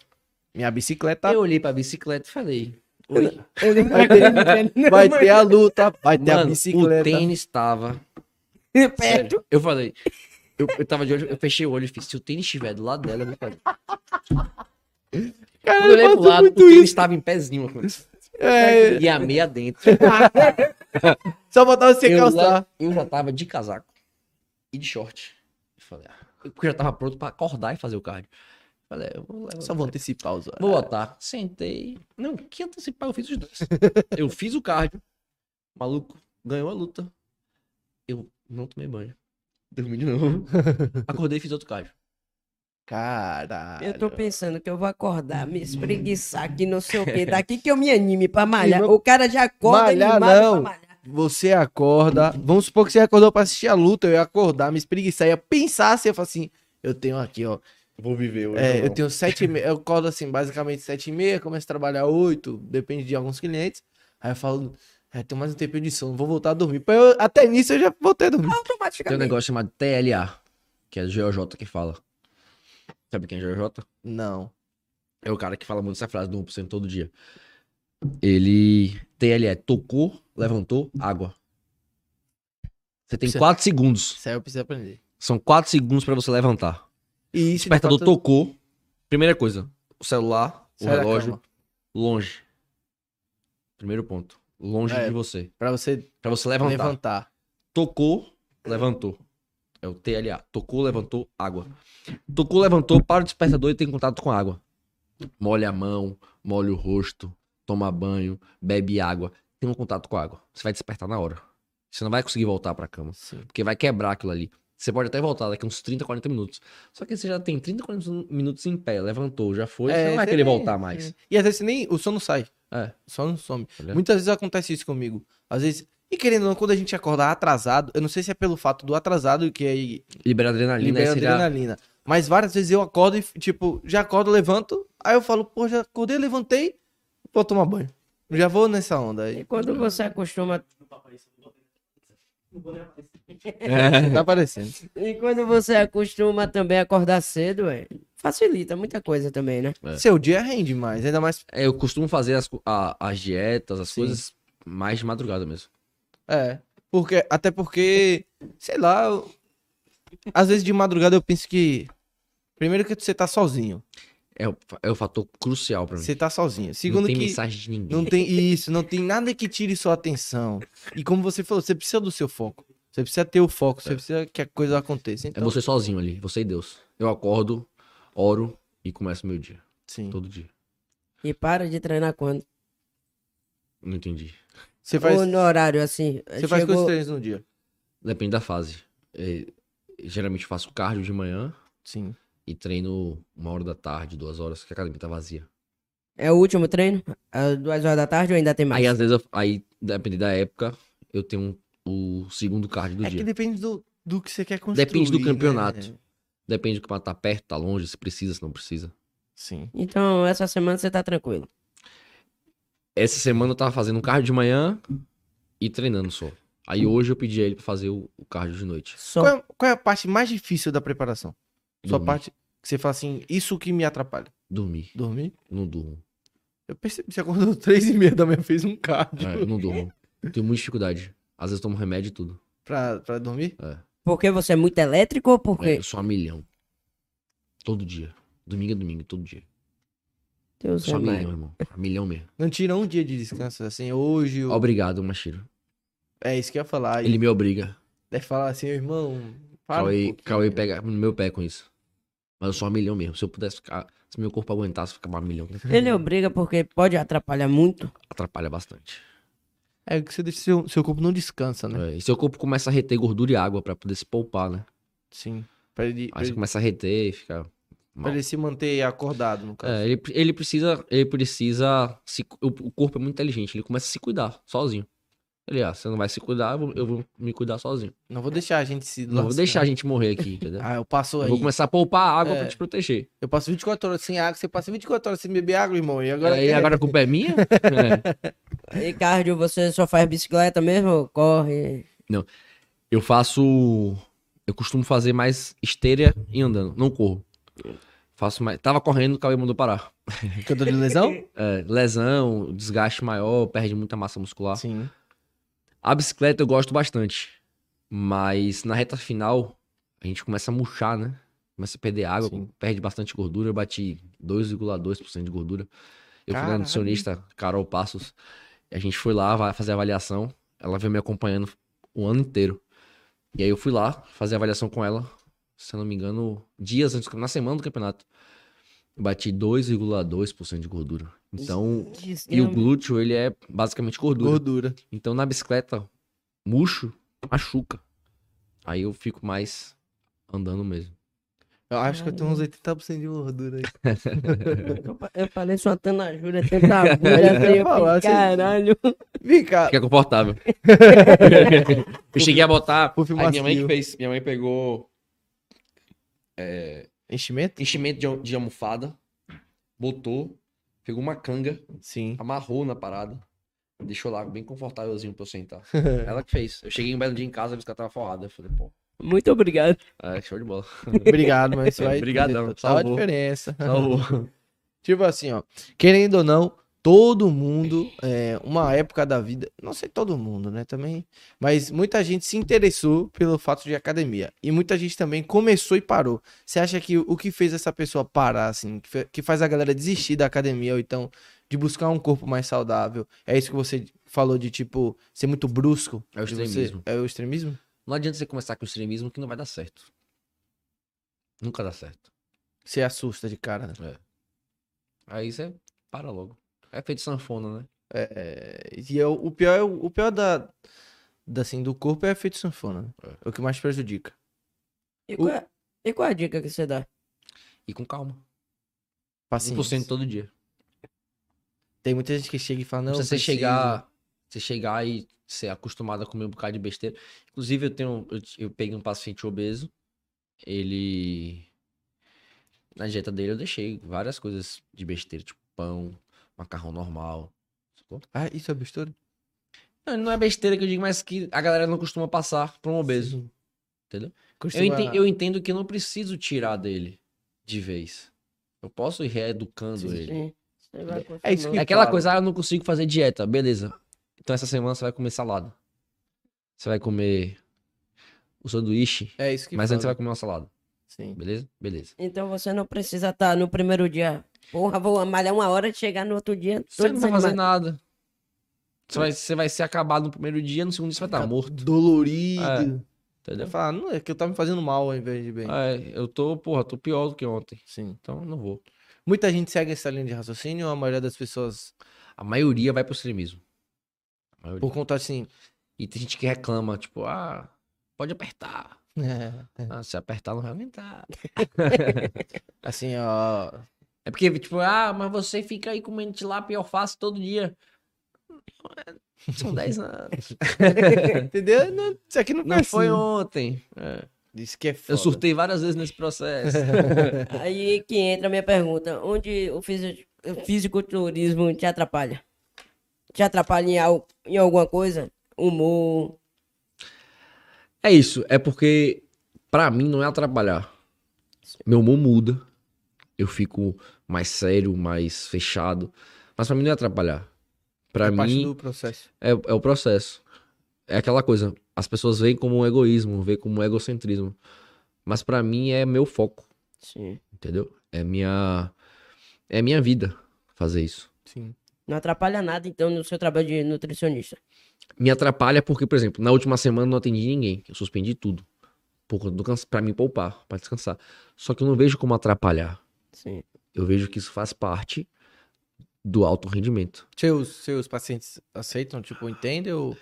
Minha bicicleta. Eu olhei pra bicicleta e falei, oi. Vai ter, vai ter a luta, vai ter a Mano, bicicleta. o tênis tava Perto. Eu falei. Eu, eu tava de olho, eu fechei o olho e fiz. Se o tênis estiver do lado dela, eu vou fazer. Cara, Quando eu olhei pro lado, o tênis isso. tava em pezinho. É, E a meia dentro. só botar você Eu, calçar. lá- eu já tava de casaco e de short. Eu falei, ah, eu já tava pronto pra acordar e fazer o cardio. Falei, eu vou levar. Só vou antecipar os horários. Vou botar. Sentei. Não, que antecipar, eu fiz os dois. eu fiz o cardio. O maluco ganhou a luta. Eu não tomei banho. Dormi de novo. Acordei e fiz outro cardio. Caralho. Eu tô pensando que eu vou acordar, me espreguiçar aqui, não sei o quê. Daqui que eu me anime pra malhar. O cara já acorda Malhar, animado não. pra malhar. Você acorda. Vamos supor que você acordou pra assistir a luta. Eu ia acordar, me espreguiçar, ia pensar assim, eu falo assim. Eu tenho aqui, ó. Vou viver hoje. É, eu tenho sete e meia. Eu acordo assim, basicamente sete e meia, começo a trabalhar oito, depende de alguns clientes. Aí eu falo, é, tenho mais um tempinho de sono, vou voltar a dormir. Eu- até nisso eu já voltei a dormir. Tem um Automaticamente. negócio chamado TLA, que é do GeoJ que fala. Sabe quem é GeoJ? Não. É o cara que fala muito essa frase do 1% todo dia. Ele. TLE, tocou, levantou, água. Você tem Precisa- 4 segundos. Isso aí eu preciso aprender. São 4 segundos pra você levantar. E O despertador fato, tocou. Primeira coisa, o celular, o sai da relógio, longe. Primeiro ponto. Longe É. de você. Pra você Pra você levantar. levantar. Tocou, levantou. É o TLA. Tocou, levantou, água. Tocou, levantou, para o despertador e tem contato com a água. Molha a mão, molha o rosto, toma banho, bebe água. Tem um contato com a água. Você vai despertar na hora. Você não vai conseguir voltar pra cama. Sim. Porque vai quebrar aquilo ali. Você pode até voltar daqui uns 30, 40 minutos. Só que você já tem 30, 40 minutos em pé, levantou, já foi, você não vai querer nem- voltar mais. E às vezes você nem. O sono sai. É. O sono some. Muitas vezes acontece isso comigo. Às vezes. E querendo ou não, quando a gente acordar atrasado, eu não sei se é pelo fato do atrasado que aí Libera adrenalina, libera adrenalina. Mas várias vezes eu acordo e, tipo, já acordo, levanto. Aí eu falo, pô, já acordei, levantei, vou tomar banho. Já vou nessa onda aí. E quando você acostuma. É. Tá aparecendo. E quando você acostuma também a acordar cedo, ué, facilita muita coisa também, né? É. Seu dia rende mais, ainda mais. É, eu costumo fazer as, a- as dietas, as Sim. coisas mais de madrugada mesmo. É. Porque, até porque, sei lá, eu- às vezes de madrugada eu penso que. Primeiro que você tá sozinho. É o, é o fator crucial pra mim. Você tá sozinho. não Segundo tem que. mensagem de ninguém. Não tem isso, não tem nada que tire sua atenção. E como você falou, você precisa do seu foco. Você precisa ter o foco, você precisa que a coisa aconteça. É Então, você sozinho ali, você e Deus. Eu acordo, oro e começo meu dia. sim. Todo dia. E para de treinar quando? Não entendi. Você faz, Ou no horário assim. você faz chegou- quantos treinos no dia? Depende da fase. É, geralmente faço cardio de manhã Sim. e treino uma hora da tarde, duas horas, que a academia tá vazia. É o último treino? Às duas horas da tarde ou ainda tem mais? Aí às vezes, eu, aí, depende da época, eu tenho um- o segundo cardio do É dia. que depende do, do que você quer construir. Depende do né? campeonato. Depende do campeonato tá perto, tá longe, se precisa, se não precisa. Sim. Então, essa semana você tá tranquilo. Essa semana eu tava fazendo um cardio de manhã e treinando só. Aí hoje eu pedi a ele pra fazer o, o cardio de noite. Só. Qual é, qual é a parte mais difícil da preparação? Sua Dormir. parte que você fala assim, isso que me atrapalha. Dormir. Dormir? Não durmo. Eu percebi, você acordou três e meia da manhã, fez um cardio É, eu não durmo. Tenho muita dificuldade. Às vezes tomo remédio e tudo. pra, pra dormir? Porque você é muito elétrico ou É, porque. eu sou a milhão. Todo dia. Domingo é domingo, todo dia. Deus Sou é a mais. milhão, irmão. A milhão mesmo. Não tira um dia de descanso, assim, hoje... eu- Obrigado, Machiro. É isso que eu ia falar. Ele me obriga. Deve falar assim, irmão. Para um Cauê. Cauê pega no meu pé com isso. Mas eu sou um milhão mesmo. Se eu pudesse ficar. Se meu corpo aguentasse ficar um milhão, Ele obriga porque pode atrapalhar muito. atrapalha bastante. É que você deixa seu, seu corpo não descansa, né? É, e seu corpo começa a reter gordura e água pra poder se poupar, né? Sim. Pra ele, pra Aí você ele, começa a reter e fica. pra mal. ele se manter acordado, no caso. É, ele, ele precisa. Ele precisa. Se, o, o corpo é muito inteligente, ele começa a se cuidar sozinho. Ele, ah, você não vai se cuidar, eu vou, eu vou me cuidar sozinho. Não vou deixar a gente se Não vou lascar. deixar a gente morrer aqui, entendeu? Ah, eu passo Eu aí. vou começar a poupar água É. pra te proteger. Eu passo 24 horas sem água, você passa 24 horas sem beber água, irmão. E agora. Aí quer- agora a culpa é minha? É. E cardio, você só faz bicicleta mesmo? Corre? Eu faço. Eu costumo fazer mais esteira e andando, não corro. Faço mais. Tava correndo, o Cauê mandou parar. Que eu tô de lesão? É, lesão, desgaste maior, perde muita massa muscular. Sim. A bicicleta eu gosto bastante. Mas na reta final, a gente começa a murchar, né? Começa a perder água, Sim. perde bastante gordura. Eu bati 2,2% de gordura. Eu fui Caralho. na nutricionista Carol Passos. E a gente foi lá fazer a avaliação. Ela veio me acompanhando o ano inteiro. E aí eu fui lá fazer a avaliação com ela. Se eu não me engano, dias antes, na semana do campeonato. Eu bati 2,2% de gordura. Então, e o glúteo, ele é basicamente gordura. Gordura. Então na bicicleta, murcho, machuca. Aí eu fico mais andando mesmo. Eu acho que eu tenho uns 80% de gordura aí. Eu falei sua tanajura, tanta agulha, assim, falar, caralho. Vem cá. Fica confortável. eu cheguei a botar. Aí minha mãe que fez. Minha mãe pegou Enchimento? enchimento de, de almofada, botou, pegou uma canga, Sim. amarrou na parada. Deixou lá bem confortávelzinho pra eu sentar. Ela que fez. Eu cheguei um belo dia em casa, a bicicleta tava forrada. Eu falei, pô, Muito obrigado. é show de bola. Obrigado, mas isso vai Obrigadão, total a diferença. Salvou. Tipo assim, ó. Querendo ou não, todo mundo, é, uma época da vida, não sei todo mundo, né, também, mas muita gente se interessou pelo fato de academia. E muita gente também começou e parou. Você acha que o que fez essa pessoa parar, assim, que faz a galera desistir da academia, ou então de buscar um corpo mais saudável? É isso que você falou de, tipo, ser muito brusco? É o de você- extremismo. É o extremismo? Não adianta você começar com extremismo que não vai dar certo. Nunca dá certo. Você assusta de cara, né? Aí você para logo. É feito sanfona, né? É, e é o, o pior, é o, o pior da, da, assim, do corpo é efeito sanfona. Né? É. o que mais prejudica. E qual, é, e qual é a dica que você dá? E com calma. Paciência. 1% todo dia. Tem muita gente que chega e fala, não, Não precisa você preciso. chegar, você chegar e ser acostumado a comer um bocado de besteira. Inclusive, eu tenho. Eu, eu peguei um paciente obeso. Ele. Na dieta dele eu deixei várias coisas de besteira, tipo pão, macarrão normal. Ah, isso é besteira? Não, não é besteira que eu digo, mas que a galera não costuma passar pra um obeso. Entendeu? Eu, Costuma... enten- eu entendo que eu não preciso tirar dele de vez. Eu posso ir reeducando ele. Sim. Você vai É isso que- É aquela coisa, ah, eu não consigo fazer dieta. Beleza. Então essa semana você vai comer salada. Você vai comer o sanduíche, É isso que mas antes você fala. vai comer uma salada. Sim. Beleza? Beleza. Então você não precisa estar no primeiro dia. Porra, vou malhar uma hora e chegar no outro dia. Você não vai fazer nada. Você vai, você vai ser acabado no primeiro dia, no segundo dia você vai estar Fica morto. Dolorido. É. Vai Entendeu? falar, não, é que eu tava me fazendo mal ao invés de bem. É, eu tô, porra, tô pior do que ontem. Sim. Então não vou. Muita gente segue essa linha de raciocínio ou a maioria das pessoas, A maioria vai pro extremismo. Por conta assim, E tem gente que reclama, tipo, ah, pode apertar. É, Ah, se apertar não vai aguentar. assim, ó, É porque, tipo, ah, mas você fica aí comendo tilápia e alface todo dia. São 10 anos. entendeu? Não, isso aqui não, Não foi foi ontem. É. Isso que é Eu foda. surtei várias vezes nesse processo. Aí que entra a minha pergunta. Onde o fisi- o fisiculturismo te atrapalha? Te atrapalha em, al- em alguma coisa? Humor? É isso, é porque pra mim não é atrapalhar. Meu humor muda. Eu fico mais sério, mais fechado. Mas pra mim não é atrapalhar. Pra é parte mim do processo. é, é o processo. É aquela coisa. As pessoas veem como um egoísmo, veem como um egocentrismo. Mas pra mim é meu foco, Sim. entendeu? É minha é minha vida fazer isso. Sim. Não atrapalha nada, então, no seu trabalho de nutricionista. Me atrapalha porque, por exemplo, na última semana não atendi ninguém. Eu suspendi tudo. Pra me poupar, pra descansar. Só que eu não vejo como atrapalhar. Sim. Eu vejo que isso faz parte do alto rendimento. Seus, seus pacientes aceitam, tipo, entendem ou...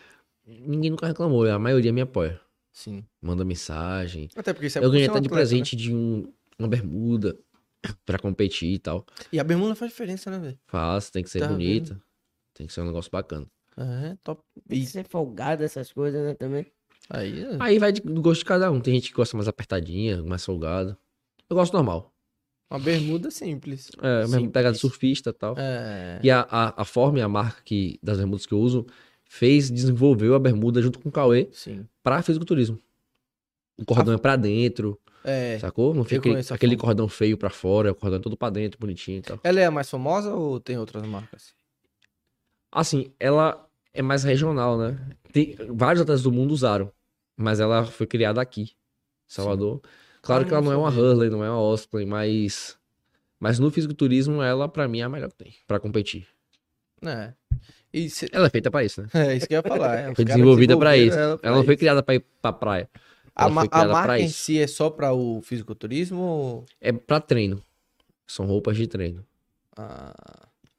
Ninguém nunca reclamou, a maioria me apoia. Sim. Manda mensagem. Até porque você é eu ganhei até de atleta, presente de um- uma bermuda pra competir e tal. né? E a bermuda faz diferença, né, velho? Faz, tem que ser Tá bonita. Tem que ser um negócio bacana. É, top. Tem E que ser folgado essas coisas, né, também. aí, é- Aí vai de- do gosto de cada um. Tem gente que gosta mais apertadinha, mais folgada. Eu gosto normal. uma bermuda simples. É, mesmo Simples. pegada de surfista e tal. É. E a, a, a forma e a marca que, das bermudas que eu uso fez, desenvolveu a bermuda junto com o Cauê Sim. pra fisiculturismo. O cordão é pra dentro, É. sacou? Não fica aquele, conheço a aquele forma. cordão feio pra fora, o cordão é todo pra dentro, bonitinho e tal. Ela é a mais famosa ou tem outras marcas? Assim, ela é mais regional, né? Tem, vários atletas do mundo usaram, mas ela foi criada aqui, Salvador. Claro Ah, que ela não é uma. Hurley, não é uma Osprey, mas... Mas no fisiculturismo, ela, pra mim, é a melhor que tem, pra competir. É. E cê- Ela é feita pra isso, né? É isso que eu ia falar. é, Foi desenvolvida pra isso. Ela, pra não foi criada pra ir pra praia. A, Ela ma- foi a marca em si é só pra o fisiculturismo? ou- É pra treino. São roupas de treino. Ah,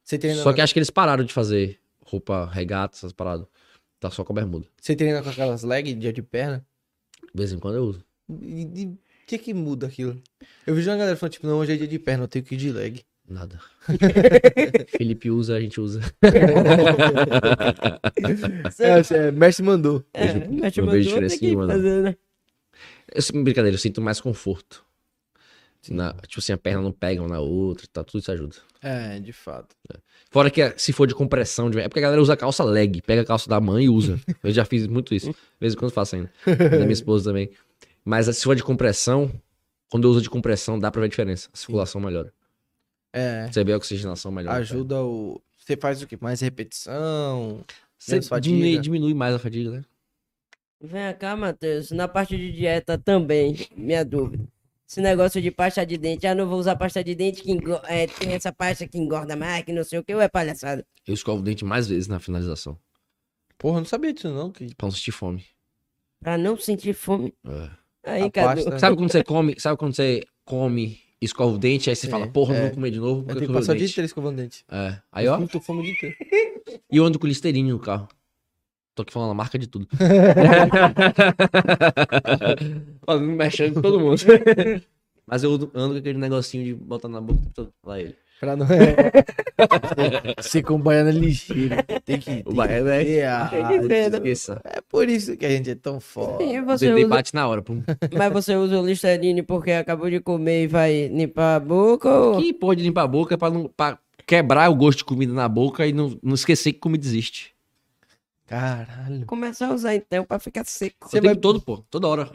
você treina, Só que acho que eles pararam de fazer roupa regata, essas paradas. Tá só com a bermuda. você treina com aquelas leg dia de perna? De vez em quando eu uso. E o que que muda aquilo? Eu vejo uma galera falando, tipo, não, hoje é dia de perna, eu tenho que ir de leg. Nada. Felipe usa, a gente usa. É, é, Messi mandou. É, eu mandou, vejo tem diferença que fazer, né? Eu, brincadeira, eu sinto mais conforto. Na- tipo assim, a perna não pega uma na outra, tá, tudo isso ajuda. É, de fato. Fora que se for de compressão, de... é porque a galera usa calça leg, pega a calça da mãe e usa. Eu já fiz muito isso. De vez em quando faço ainda. Da minha esposa também. Mas se for de compressão, quando eu uso de compressão, dá pra ver a diferença. A circulação melhora. É, Você vê a oxigenação melhor. ajuda o... Você faz o quê? Mais repetição? Você diminui, diminui mais a fadiga, né? Vem cá, Matheus. Na parte de dieta também, minha dúvida. Esse negócio de pasta de dente, ah, não vou usar pasta de dente que é, tem essa pasta que engorda mais, que não sei o que, ou é palhaçada? Eu escovo o dente mais vezes na finalização. Porra, eu não sabia disso não. Que... Pra não sentir fome. Pra não sentir fome. É. Aí, A Cadu. pasta- Sabe quando você come, sabe quando você come, escova o dente, aí você É, fala, porra, não é. vou comer de novo Eu porque tenho eu que escovei passar o o dia dente. inteiro escovando dente. É. Aí, ó, Muito fome o dia inteiro. e eu ando com Listerine no carro. Tô aqui falando a marca de tudo. Fazendo mexendo com todo mundo. Mas eu ando com aquele negocinho de botar na boca. Lá ele. Pra não... Ser com baiana ligeiro. Tem que... O baiano é- né? Esqueça. É por isso que a gente é tão foda. E O você usa... bate na hora. Pum. Mas você usa o Listerine porque acabou de comer e vai limpar a boca ou... Que pode limpar a boca pra, não, pra quebrar o gosto de comida na boca e não, não esquecer que comida existe. Caralho. Começar a usar então pra ficar seco. Você vai todo, pô. Toda hora.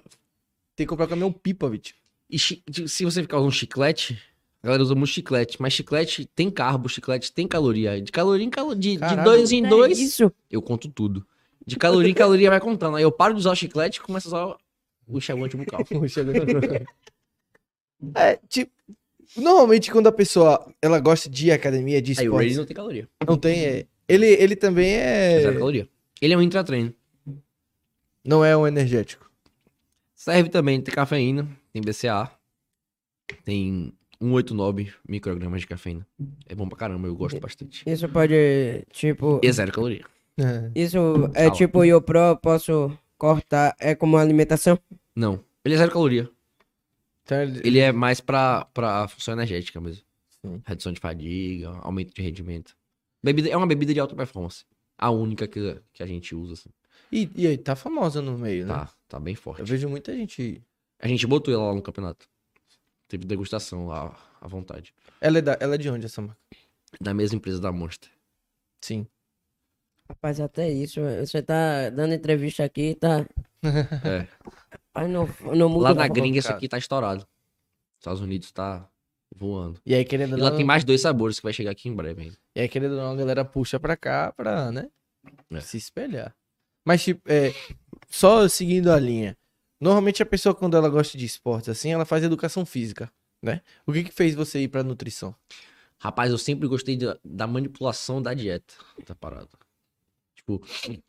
Tem que comprar o caminhão pipa, bicho. E chi- se você ficar usando chiclete, a galera usa muito chiclete, mas chiclete tem carbo, chiclete tem caloria. De caloria em caloria. De, Caralho. dois em É dois, Isso. eu conto tudo. De caloria em caloria vai contando. Aí eu paro de usar o chiclete e começo a usar o enxaguante bucal. é, tipo... Normalmente quando a pessoa, ela gosta de academia, de Aí o não tem caloria. não tem... É... Ele, ele também É zero caloria. Ele é um intratreino. Não é um energético. Serve também, tem cafeína, tem BCA, tem 189 microgramas de cafeína. É bom pra caramba, eu gosto bastante. Isso pode, tipo... E é zero caloria. É. Isso é Fala. tipo o Iopro, posso cortar, é como alimentação? Não, ele é zero caloria. Então, ele- Ele é mais pra, pra função energética mesmo. Sim. Redução de fadiga, aumento de rendimento. Bebida, é uma bebida de alta performance. A única que, que a gente usa, assim. E, e aí, tá famosa no meio, né? Tá, tá bem Eu forte. vejo muita gente... A gente botou ela lá no campeonato. Teve degustação lá à vontade. Ela é, da... ela é de onde, essa marca? Da mesma empresa da Monster. Sim. Rapaz, até isso, você tá dando entrevista aqui, tá... É. Rapaz, não, não muda Lá na gringa isso aqui tá estourado. Estados Unidos tá voando. E aí, querendo ou não... tem mais dois sabores que vai chegar aqui em breve ainda. E aí, querendo ou não, a galera puxa pra cá pra, né? É. Se espelhar. Mas, tipo, é, só seguindo a linha. Normalmente a pessoa, quando ela gosta de esportes, assim, ela faz educação física, né? O que que fez você ir pra nutrição? Rapaz, eu sempre gostei da, da manipulação da dieta da parada. Tipo,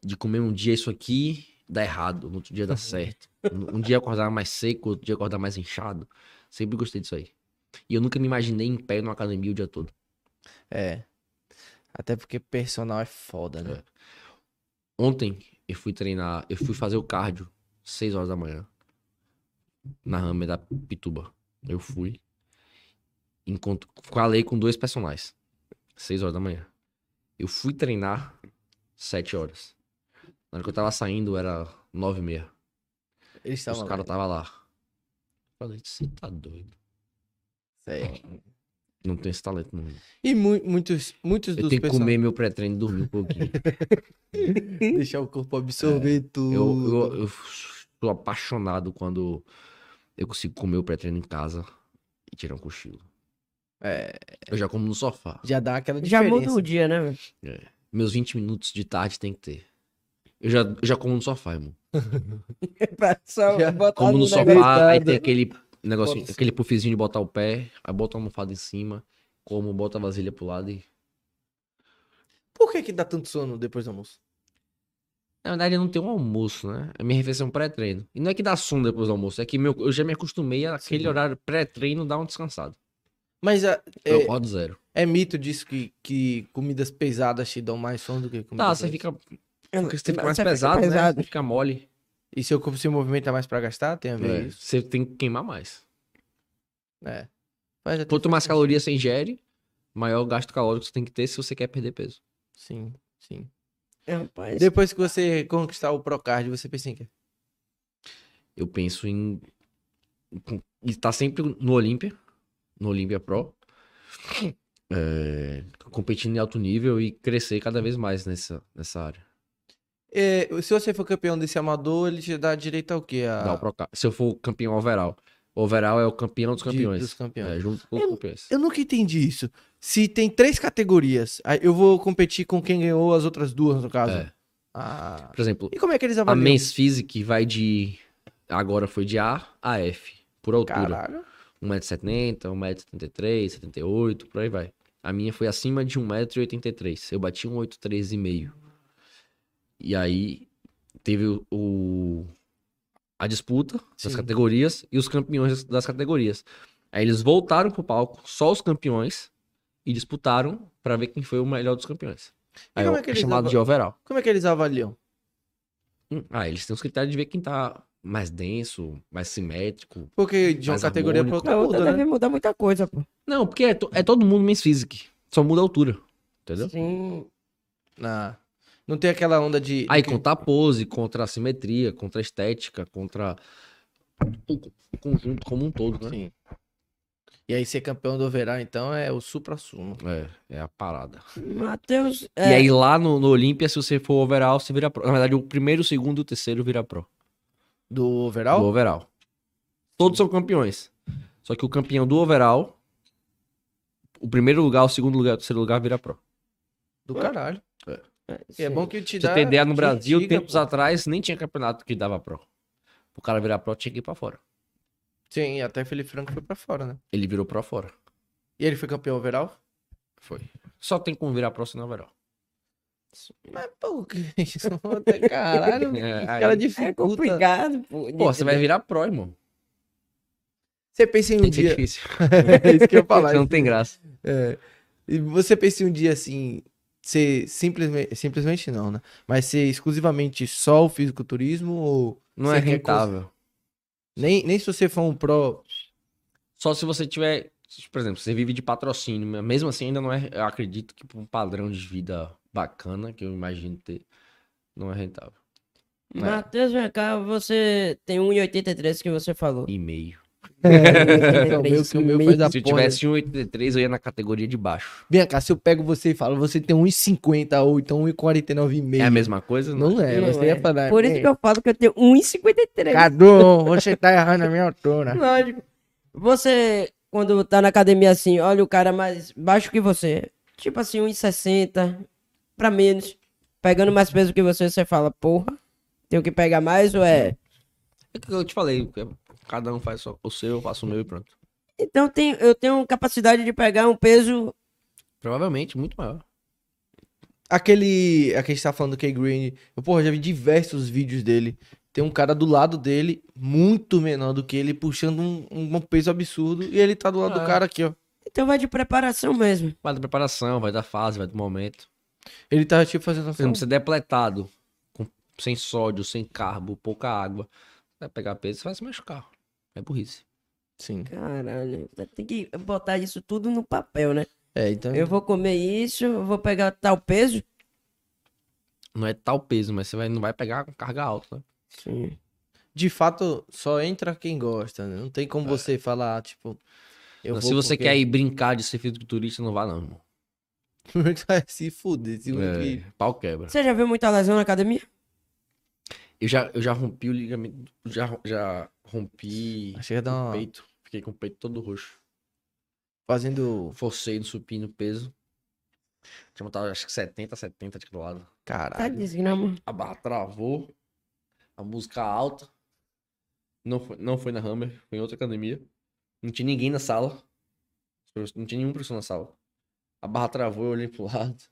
de comer um dia isso aqui, dá errado, no outro dia dá certo. Um um dia acordar mais seco, outro dia acordar mais inchado. Sempre gostei disso aí. E eu nunca me imaginei em pé numa academia o dia todo. É. Até porque personal é foda, né? Ontem eu fui treinar, eu fui fazer o cardio 6 horas da manhã. Na Hammer da Pituba. Eu fui. Encontro, falei com dois personagens. 6 horas da manhã. Eu fui treinar 7 horas. Na hora que eu tava saindo era 9 e meia. Eles Os estavam caras lá. tava lá. Falei, você tá doido. Não tem esse talento, não. E mu- muitos, muitos Eu dos tenho que comer meu pré-treino e dormir um pouquinho. Deixar o corpo absorver tudo. Eu, eu, eu sou apaixonado quando eu consigo comer o pré-treino em casa e tirar um cochilo. É, Eu já como no sofá. já dá aquela Já diferença. muda o dia, né, velho? Meus 20 minutos de tarde tem que ter. Eu já, eu já como no sofá, irmão. Pra só Já Como no sofá, aí tem aquele negocinho, Bota- aquele puffzinho de botar o pé, aí bota a almofada em cima, como, bota a vasilha pro lado e... Por que que dá tanto sono depois do almoço? Na verdade, eu não tenho um almoço, né? É minha refeição pré-treino. E não é que dá sono depois do almoço, é que meu, eu já me acostumei àquele Sim. horário pré-treino dar um descansado. Mas a- Eu é, acordo zero. é mito disso que, que comidas pesadas te dão mais sono do que comidas Tá, você fica, porque você fica mais você fica pesado, né? pesado. Você fica mole. E seu corpo se movimenta mais pra gastar? Tem a ver É, isso? você tem que queimar mais. É. Quanto mais calorias você ingere, maior o gasto calórico você tem que ter se você quer perder peso. Sim, sim. Rapaz, Depois que você conquistar o Procard, você pensa em quê? Eu penso em em estar sempre no Olímpia, no Olímpia Pro, é, competindo em alto nível e crescer cada vez mais nessa, nessa área. É, se você for campeão desse amador, ele te dá direito ao quê? A... Dá o Proca- Se eu for campeão overall, o overall é o campeão dos de- campeões. dos campeões. É, junto com Eu- os campeões. Eu nunca entendi isso. Se tem três categorias, aí eu vou competir com quem ganhou as outras duas, no caso. É. Ah. Por exemplo, E como é que eles a avaliam? Men's Physique vai de. Agora foi de A a F, por altura. Caralho. 1,70m, 1,73m, 78 por aí vai. A minha foi acima de 1,83m. Eu bati 1,83,5m. E aí teve o, o- a disputa das Sim. categorias e os campeões das categorias. Aí eles voltaram pro palco, só os campeões, e disputaram pra ver quem foi o melhor dos campeões. Aí como é, é que é eles chamado de overall. Como é que eles avaliam? Hum, Ah, eles têm os critérios de ver quem tá mais denso, mais simétrico. Porque de uma categoria pra harmônico. outra outra muda, deve né? mudar muita coisa, pô. Não, porque é, to- é todo mundo men's physique. Só muda a altura. Entendeu? Sim. Ah, não tem aquela onda de. Aí contra a pose, contra a simetria, contra a estética, contra o, conjunto como um todo, né? Sim. E aí ser campeão do overall, então, é o supra-sumo. É, é a parada. Matheus. E É, aí lá no, no Olímpia, se você for overall, você vira pro. Na verdade, o primeiro, o segundo e o terceiro vira pro. Do Do overall? overall. Todos são campeões. Só que o campeão do overall, o primeiro lugar, o segundo lugar, o terceiro lugar vira pro. Do caralho. E é sim. bom que te dá. você ter ideia, no Brasil, instiga, tempos pô. atrás, nem tinha campeonato que dava pro. O cara virar pro, tinha que ir pra fora. Sim, até Felipe Franco foi pra fora, né? Ele virou pro fora. E ele foi campeão overall? Foi. Só tem como virar pro, senão overall. Mas, pô, que isso? Caralho. É, cara aí- É complicado, pô. Pô, você vai virar pro, irmão. Você pensa em um Tem ser dia. difícil. é isso que eu ia falar. Não tem graça. É. E você pensa em um dia assim, ser simplesmente, simplesmente não, né? Mas ser exclusivamente só o fisiculturismo ou Não é rentável. nem, nem se você for um pro. Só se você tiver, por exemplo, você vive de patrocínio, mas mesmo assim ainda não é, eu acredito que um padrão de vida bacana que eu imagino ter, não é rentável. Matheus, vem cá, você tem 1,83 que você falou. E meio. É, o meu, que o meu faz a Se eu porra. tivesse 1,83 eu ia na categoria de baixo. Vem cá, se eu pego você e falo, você tem 1,50 ou então 1,49,5. É a mesma coisa? Não é, Não você é. ia falar. Por isso que eu falo que eu tenho 1,53. Cadu, você tá errando a minha altura. Lógico. Você, quando tá na academia assim, olha o cara mais baixo que você. Tipo assim, 1,60 pra menos. Pegando mais peso que você, você fala, porra, tenho que pegar mais ou é. É que eu te falei, é, cada um faz só o seu, eu faço o meu e pronto. Então tem, eu tenho capacidade de pegar um peso. Provavelmente muito maior. Aquele. Aqui a gente tá falando do Kay Green. Eu, porra, já vi diversos vídeos dele. Tem um cara do lado dele, muito menor do que ele, puxando um, um peso absurdo. E ele tá do lado do É. cara aqui, ó. Então vai de preparação mesmo. Vai da preparação, vai da fase, vai do momento. Ele tá tipo fazendo Você assim. não precisa depletado, com- sem sódio, sem carbo, pouca água. Vai pegar peso, você vai se machucar. É burrice. Sim. Caralho, tem que botar isso tudo no papel, né? É, então. Eu vou comer isso, eu vou pegar tal peso. Não é tal peso, mas você vai, não vai pegar com carga alta. Né? Sim. De fato, só entra quem gosta, né? Não tem como você falar, tipo. Eu Não, vou se você porque- quer ir brincar de ser fisiculturista, não vá não, irmão. Vai se fuder. Se É, pau quebra. Você já viu muita lesão na academia? Eu já, eu já rompi o ligamento, já, já rompi Acho que ia dar o uma... peito. Fiquei com o peito todo roxo. Fazendo. Forcei no supino peso. Tinha botado acho que 70, 70 de lado. Caralho. desgrama. A barra travou. A música alta. Não foi, não foi na Hammer, foi em outra academia. Não tinha ninguém na sala. Não tinha nenhum professor na sala. A barra travou, eu olhei pro lado.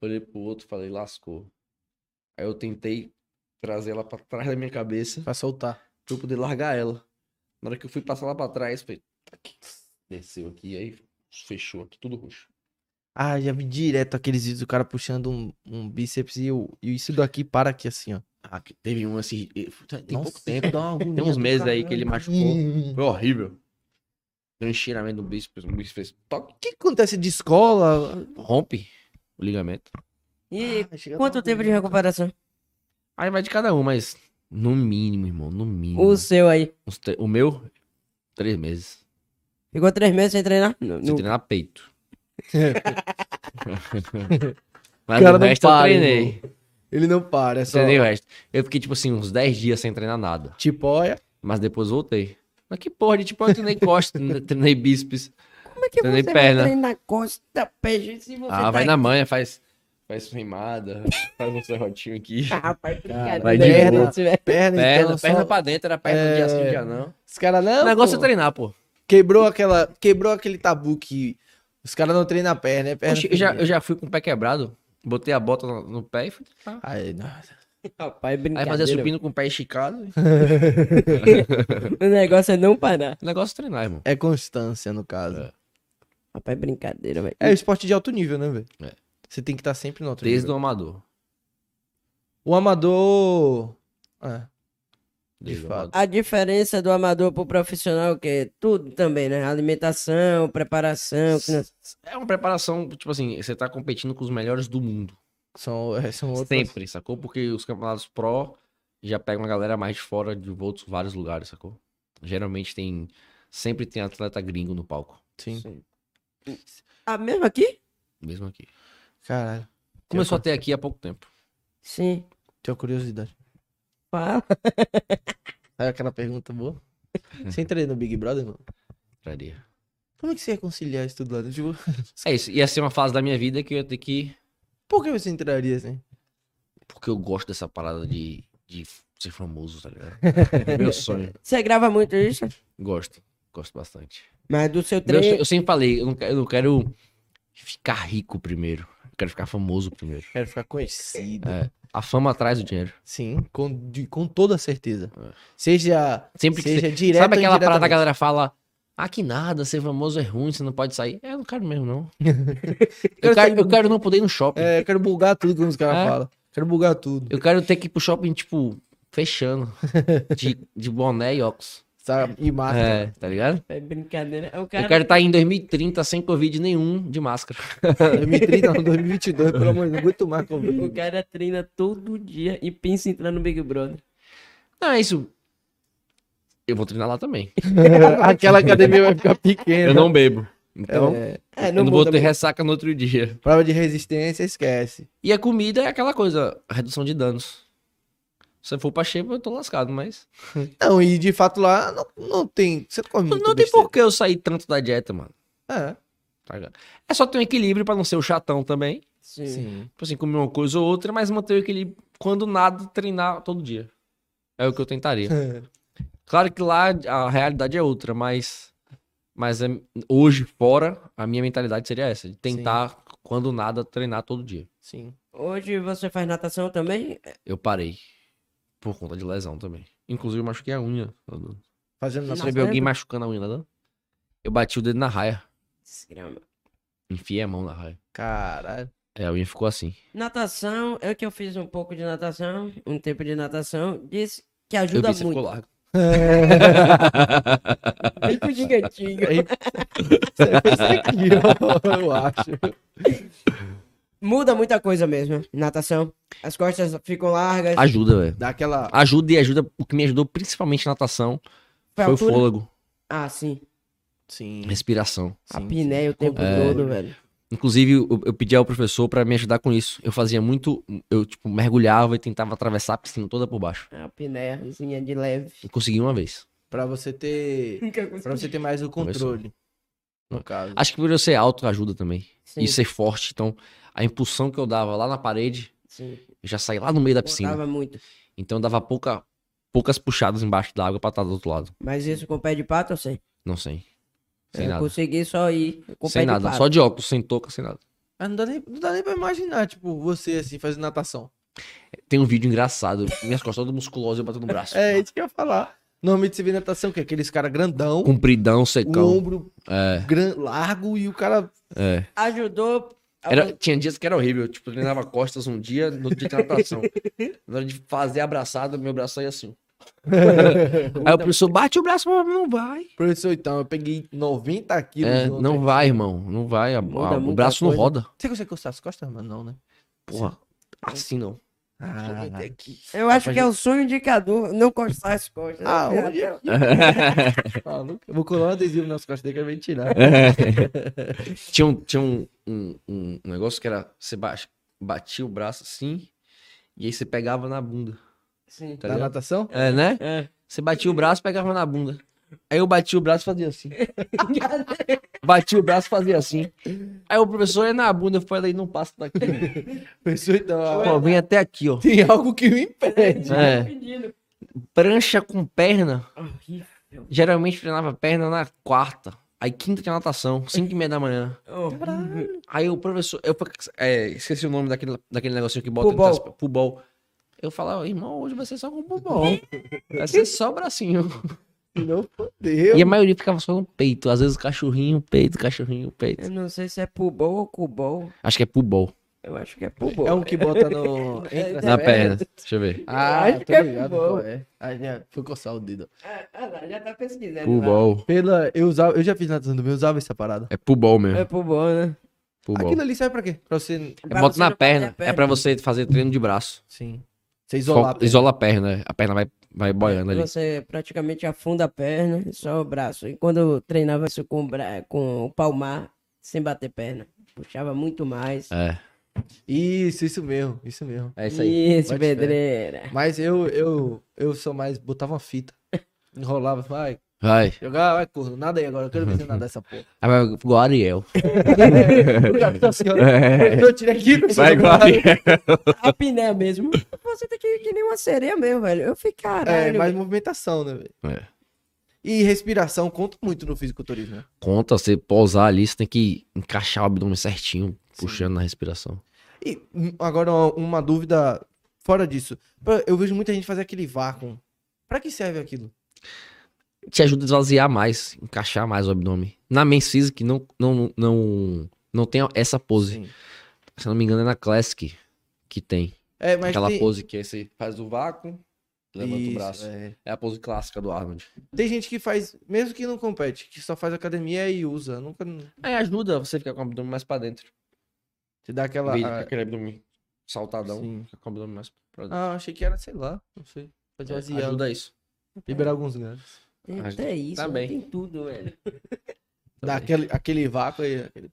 Olhei pro outro, falei, lascou. Aí eu tentei trazer ela pra trás da minha cabeça Pra soltar. pra eu poder largar ela. Na hora que eu fui passar lá pra trás, falei, tá aqui. Desceu aqui, aí fechou aqui, tudo roxo. Ah, já vi direto aqueles vídeos do cara puxando um, um bíceps e, o, e isso daqui para aqui assim, ó. Ah, teve um assim. Tem Nossa, pouco tempo. dá uma agonia Tem uns meses aí que ele machucou. Foi horrível. Deu um encheiramento no bíceps, o bíceps fez toque, O que acontece de escola? rompe o ligamento. E Ah, quanto tempo de recuperação? Aí vai de cada um, mas no mínimo, irmão, no mínimo. O seu aí. O meu, três meses. Ficou três meses sem treinar? No- Sem no- treinar peito. Mas cara o não resto eu para, treinei. irmão. Ele não para, é só. Treinei o resto. Eu fiquei, tipo assim, uns 10 dias sem treinar nada. Tipo, olha. Mas depois voltei. Mas que porra de tipo, eu treinei costas, treinei bíceps. Como é que Treinei você perna. vai treinar costa, peixe, se você Ah, tá vai na manha, faz, faz rimada, faz um serrotinho aqui. Ah, Rapaz, brincadeira. vai de é boa. isso, velho. Perna, Perna, então, perna só... pra dentro, era perna É. dia sim, dia não. Os caras não. o negócio pô. é treinar, pô. Quebrou aquela. Quebrou aquele tabu que os caras não treinam a perna, é perna. Oxi, eu, já, eu já fui com o pé quebrado, botei a bota no, no pé e fui treinar. Aí, nossa. Rapaz, Aí fazia supino com o pé esticado. O negócio é não parar. O negócio é treinar, irmão. É constância, no caso. É. Rapaz, brincadeira, velho. É, esporte de alto nível, né, velho? É. Você tem que estar sempre no alto Desde nível. o amador. O amador. É. Desde o fato. A diferença do amador pro profissional, que é tudo também, né? Alimentação, preparação. É uma preparação, tipo assim, você tá competindo com os melhores do mundo. São, é, são outras. Sempre, sacou? Porque os campeonatos pro já pegam uma galera mais de fora de outros vários lugares, sacou? Geralmente tem. Sempre tem atleta gringo no palco. Sim. Ah, mesmo aqui? Mesmo aqui. Caralho. Começou a ter aqui há pouco tempo. Sim. Tenho curiosidade. Fala. Sabe aquela pergunta boa? Você entraria no Big Brother, mano? Traria. Como é que você ia conciliar isso tudo lá? Tipo, É isso. Ia ser uma fase da minha vida que eu ia ter que. por que você entraria assim? Porque eu gosto dessa parada de, de ser famoso, tá ligado? É meu sonho. Você grava muito isso? Gosto. Gosto bastante. Mas do seu treino. eu sempre falei, eu não, quero, eu não quero ficar rico primeiro. Quero ficar famoso primeiro. Quero ficar conhecido. É. A fama atrás do dinheiro. Sim, com, de- com toda certeza. É. Seja, Sempre que seja você... direto Sabe ou aquela parada que a indiretamente. galera fala? Ah, que nada, ser famoso é ruim, você não pode sair. É, eu não quero mesmo, não. eu, quero, eu quero não poder ir no shopping. É, eu quero bugar tudo, como os caras É. falam. Quero bugar tudo. Eu quero ter que ir pro shopping, tipo, fechando. De, de boné e óculos. Sabe? E máscara. É, tá ligado? É brincadeira. O cara. quero estar em 2030 sem Covid nenhum de máscara. 2030, não, 2022, pelo amor de Deus, não aguento mais O Covid. cara treina todo dia e pensa em entrar no Big Brother. Não, é isso. Eu vou treinar lá também. Aquela academia vai ficar pequena. Eu não bebo. Então, É, É, eu não vou ter muito. ressaca no outro dia. prova de resistência, esquece. E a comida é aquela coisa, redução de danos. Se eu for pra shape, eu tô lascado, mas. Não, e de fato lá não, não tem. Você não come Não, muito não tem por que eu sair tanto da dieta, mano. É, Tá ligado? É só ter um equilíbrio pra não ser o chatão também. Sim. sim. Tipo assim, comer uma coisa ou outra, mas manter o equilíbrio. Quando nada, treinar todo dia. É o que eu tentaria. Claro que lá a realidade é outra, mas. Mas é- hoje, fora, a minha mentalidade seria essa: de tentar, quando nada, treinar todo dia. Sim. Hoje você faz natação também? Eu parei. Por conta de lesão também. Inclusive, eu machuquei a unha. Fazendo Você natação. viu alguém machucando a unha, né? Eu bati o dedo na raia. Desgrama. Enfiei a mão na raia. Caralho. É, a unha ficou assim. Natação, eu que eu fiz um pouco de natação, um tempo de natação, disse que Eu ajuda vi, você muito. ficou largo. Bem com gigantinho. Aí, você fez aqui, eu acho. Muda muita coisa mesmo, natação. As costas ficam largas. Ajuda, velho. Dá aquela. Ajuda e ajuda. O que me ajudou principalmente na natação Foi foi o fôlego, Ah, sim. Sim. respiração. A sim, pinéia o tempo É. todo, velho. Inclusive, eu, eu pedi ao professor pra me ajudar com isso. Eu fazia muito. Eu, tipo, mergulhava e tentava atravessar a piscina toda por baixo. A pinéiazinha de leve. E consegui uma vez. Pra você ter. Pra você ter mais o controle. No caso. Acho que por eu ser alto ajuda também. Sim, E ser forte. Então, a impulsão que eu dava lá na parede, sim. eu já saí lá no meio da piscina. Botava muito. Então, eu dava pouca, poucas puxadas embaixo da água pra estar do outro lado. Mas isso com pé de pato, eu sei. Não sei. Sem eu nada. consegui só ir com Sem pé de nada. pato. Só de óculos, sem touca, sem nada. Mas não dá, nem, não dá nem pra imaginar, tipo, você assim, fazendo natação. Tem um vídeo engraçado. Minhas costas todas musculosas e eu batendo no braço. É isso que eu ia falar. Normalmente você vê natação, que é aqueles cara grandão, Compridão, o secão. ombro É, gran, largo e o cara. é. Ajudou. Era, tinha dias que era horrível. Tipo, eu treinava costas um dia, no outro dia tinha natação. Na hora de fazer a abraçada, meu braço saía assim. Aí o professor bate o braço, mas não vai. Professor, então, eu peguei 90 quilos. É, não vai, irmão. Não vai. A- a- o braço não roda. Você consegue coçar as costas, mano? Não, né? Porra. Assim não. Ah, Eu acho que é o sonho indicador não cortar as costas. Ah, Eu- onde é? maluco. Eu vou colar um adesivo nas costas dele que vai tirar. tinha um, tinha um, um, um negócio que era. Você ba- batia o braço assim. E aí você pegava na bunda. Sim. Tá Na natação? É, né? É. Você batia o braço, pegava na bunda. Aí eu batia o braço e fazia assim. batia o braço e fazia assim. Aí o professor ia na bunda, eu falei, não passa daqui. Professor, então, Ó, vem até aqui, ó. tem algo que me impede. É. Prancha com perna. Horrível. Geralmente treinava perna na quarta. Aí quinta tinha natação, cinco e meia da manhã. Horrível. Aí o professor, eu é, esqueci o nome daquele, daquele negocinho que bota Pubol. pubol. Eu falava, irmão, hoje vai ser só com pubol. Vai ser só bracinho. Não fodeu. E a maioria ficava só no peito. Às vezes cachorrinho, peito, cachorrinho, peito. Eu não sei se é pubol ou cubol. Acho que é pubol. Eu acho que é pubol. É um que bota no. entre as Na pernas. perna. Deixa eu ver. Ah, acho tô que é ligado é. Ah, já fui coçar o dedo. Ah, ah, lá, já tá pesquisando. Pubol. Pela, eu, usava, eu já fiz natação do meu, eu usava essa parada. É pubol mesmo. É pubol, né? Pubol. Aquilo ali serve pra quê? Pra você. É Pra bota você na perna. perder a É pra você fazer treino de braço. Sim. Você isolar. perna. Isola a perna. A perna vai, vai boiando ali. Você praticamente afunda a perna e só o braço. E quando eu treinava isso com o, bra... com o palmar, sem bater perna, puxava muito mais. É. Isso, isso mesmo, isso mesmo. É isso aí. Isso, Bote pedreira. Mas eu, eu, eu sou mais. Botava uma fita. Enrolava, vai. Vai. Jogar, vai, corno. Nada aí agora. Eu quero ver você nadar essa porra. Aí vai igual a Ariel. o cara tá assim, ó. Eu tirei aqui. Vai igual a Ariel. A piné mesmo. Você tá que, que nem uma sereia mesmo, velho. Eu fiquei, caralho. É, mais velho. movimentação, né, velho? É. E respiração conta muito no fisiculturismo, né? Conta, você pousar ali, você tem que encaixar o abdômen certinho, puxando na respiração. E hum, agora uma, dúvida fora disso. Eu vejo muita gente fazer aquele vácuo. Pra que serve aquilo? Te ajuda a esvaziar mais, encaixar mais o abdômen. Na Men's Physique não, não, não, não tem essa pose. Sim. Se não me engano é na Classic que tem. É, mas Aquela tem... pose que aí você faz o vácuo, levanta Isso, o braço. é. É a pose clássica do Arnold. Tem gente que faz, mesmo que não compete, que só faz academia e usa. Nunca Aí ajuda você ficar com o abdômen mais pra dentro. te dá aquela. De a- aquele abdômen saltadão, Sim. fica com o abdômen mais pra dentro. Ah, achei que era, sei lá, não sei. Fazer É, vaziar, ajuda isso. liberar alguns gases. Até isso, tá né? bem. tem tudo, velho. Dá aquele, aquele vácuo aí. Aquele...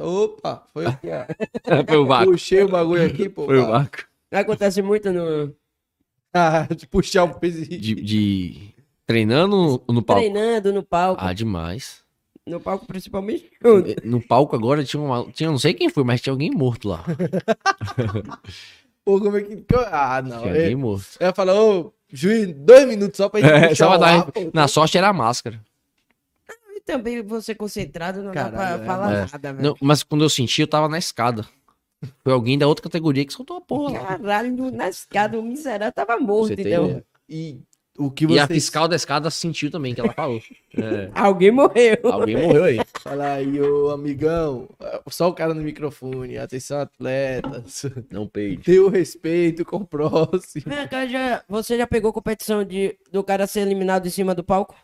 Opa, foi aqui, ó. Foi o vácuo. Puxei o bagulho aqui, pô. Foi o vácuo. Acontece muito no Ah, de puxar o peso. De, de- Treinando no palco? treinando, no palco. Ah, demais. No palco principalmente. No palco agora tinha uma. Tinha, não sei quem foi, mas tinha alguém morto lá. Pô, como é que... Ah, não. Tinha alguém morto. eu ia falar, ô, juiz, dois minutos só pra gente É, só dar- ar, pô. Na sorte era a máscara. E também você concentrado não dá Caralho, pra é, falar é. nada, velho. Não, mas quando eu senti, eu tava na escada. Foi alguém da outra categoria que soltou a porra lá. Caralho, na escada, o miserável tava morto, Você tem então. ideia? E o que E a fiscal da escada sentiu também que ela falou. É, Alguém morreu. alguém morreu aí. Fala aí, ô amigão. Só o cara no microfone. Atenção, atletas. Não peide. Dê o respeito com o próximo. Vem cá, já, você já pegou competição de, do cara ser eliminado em cima do palco?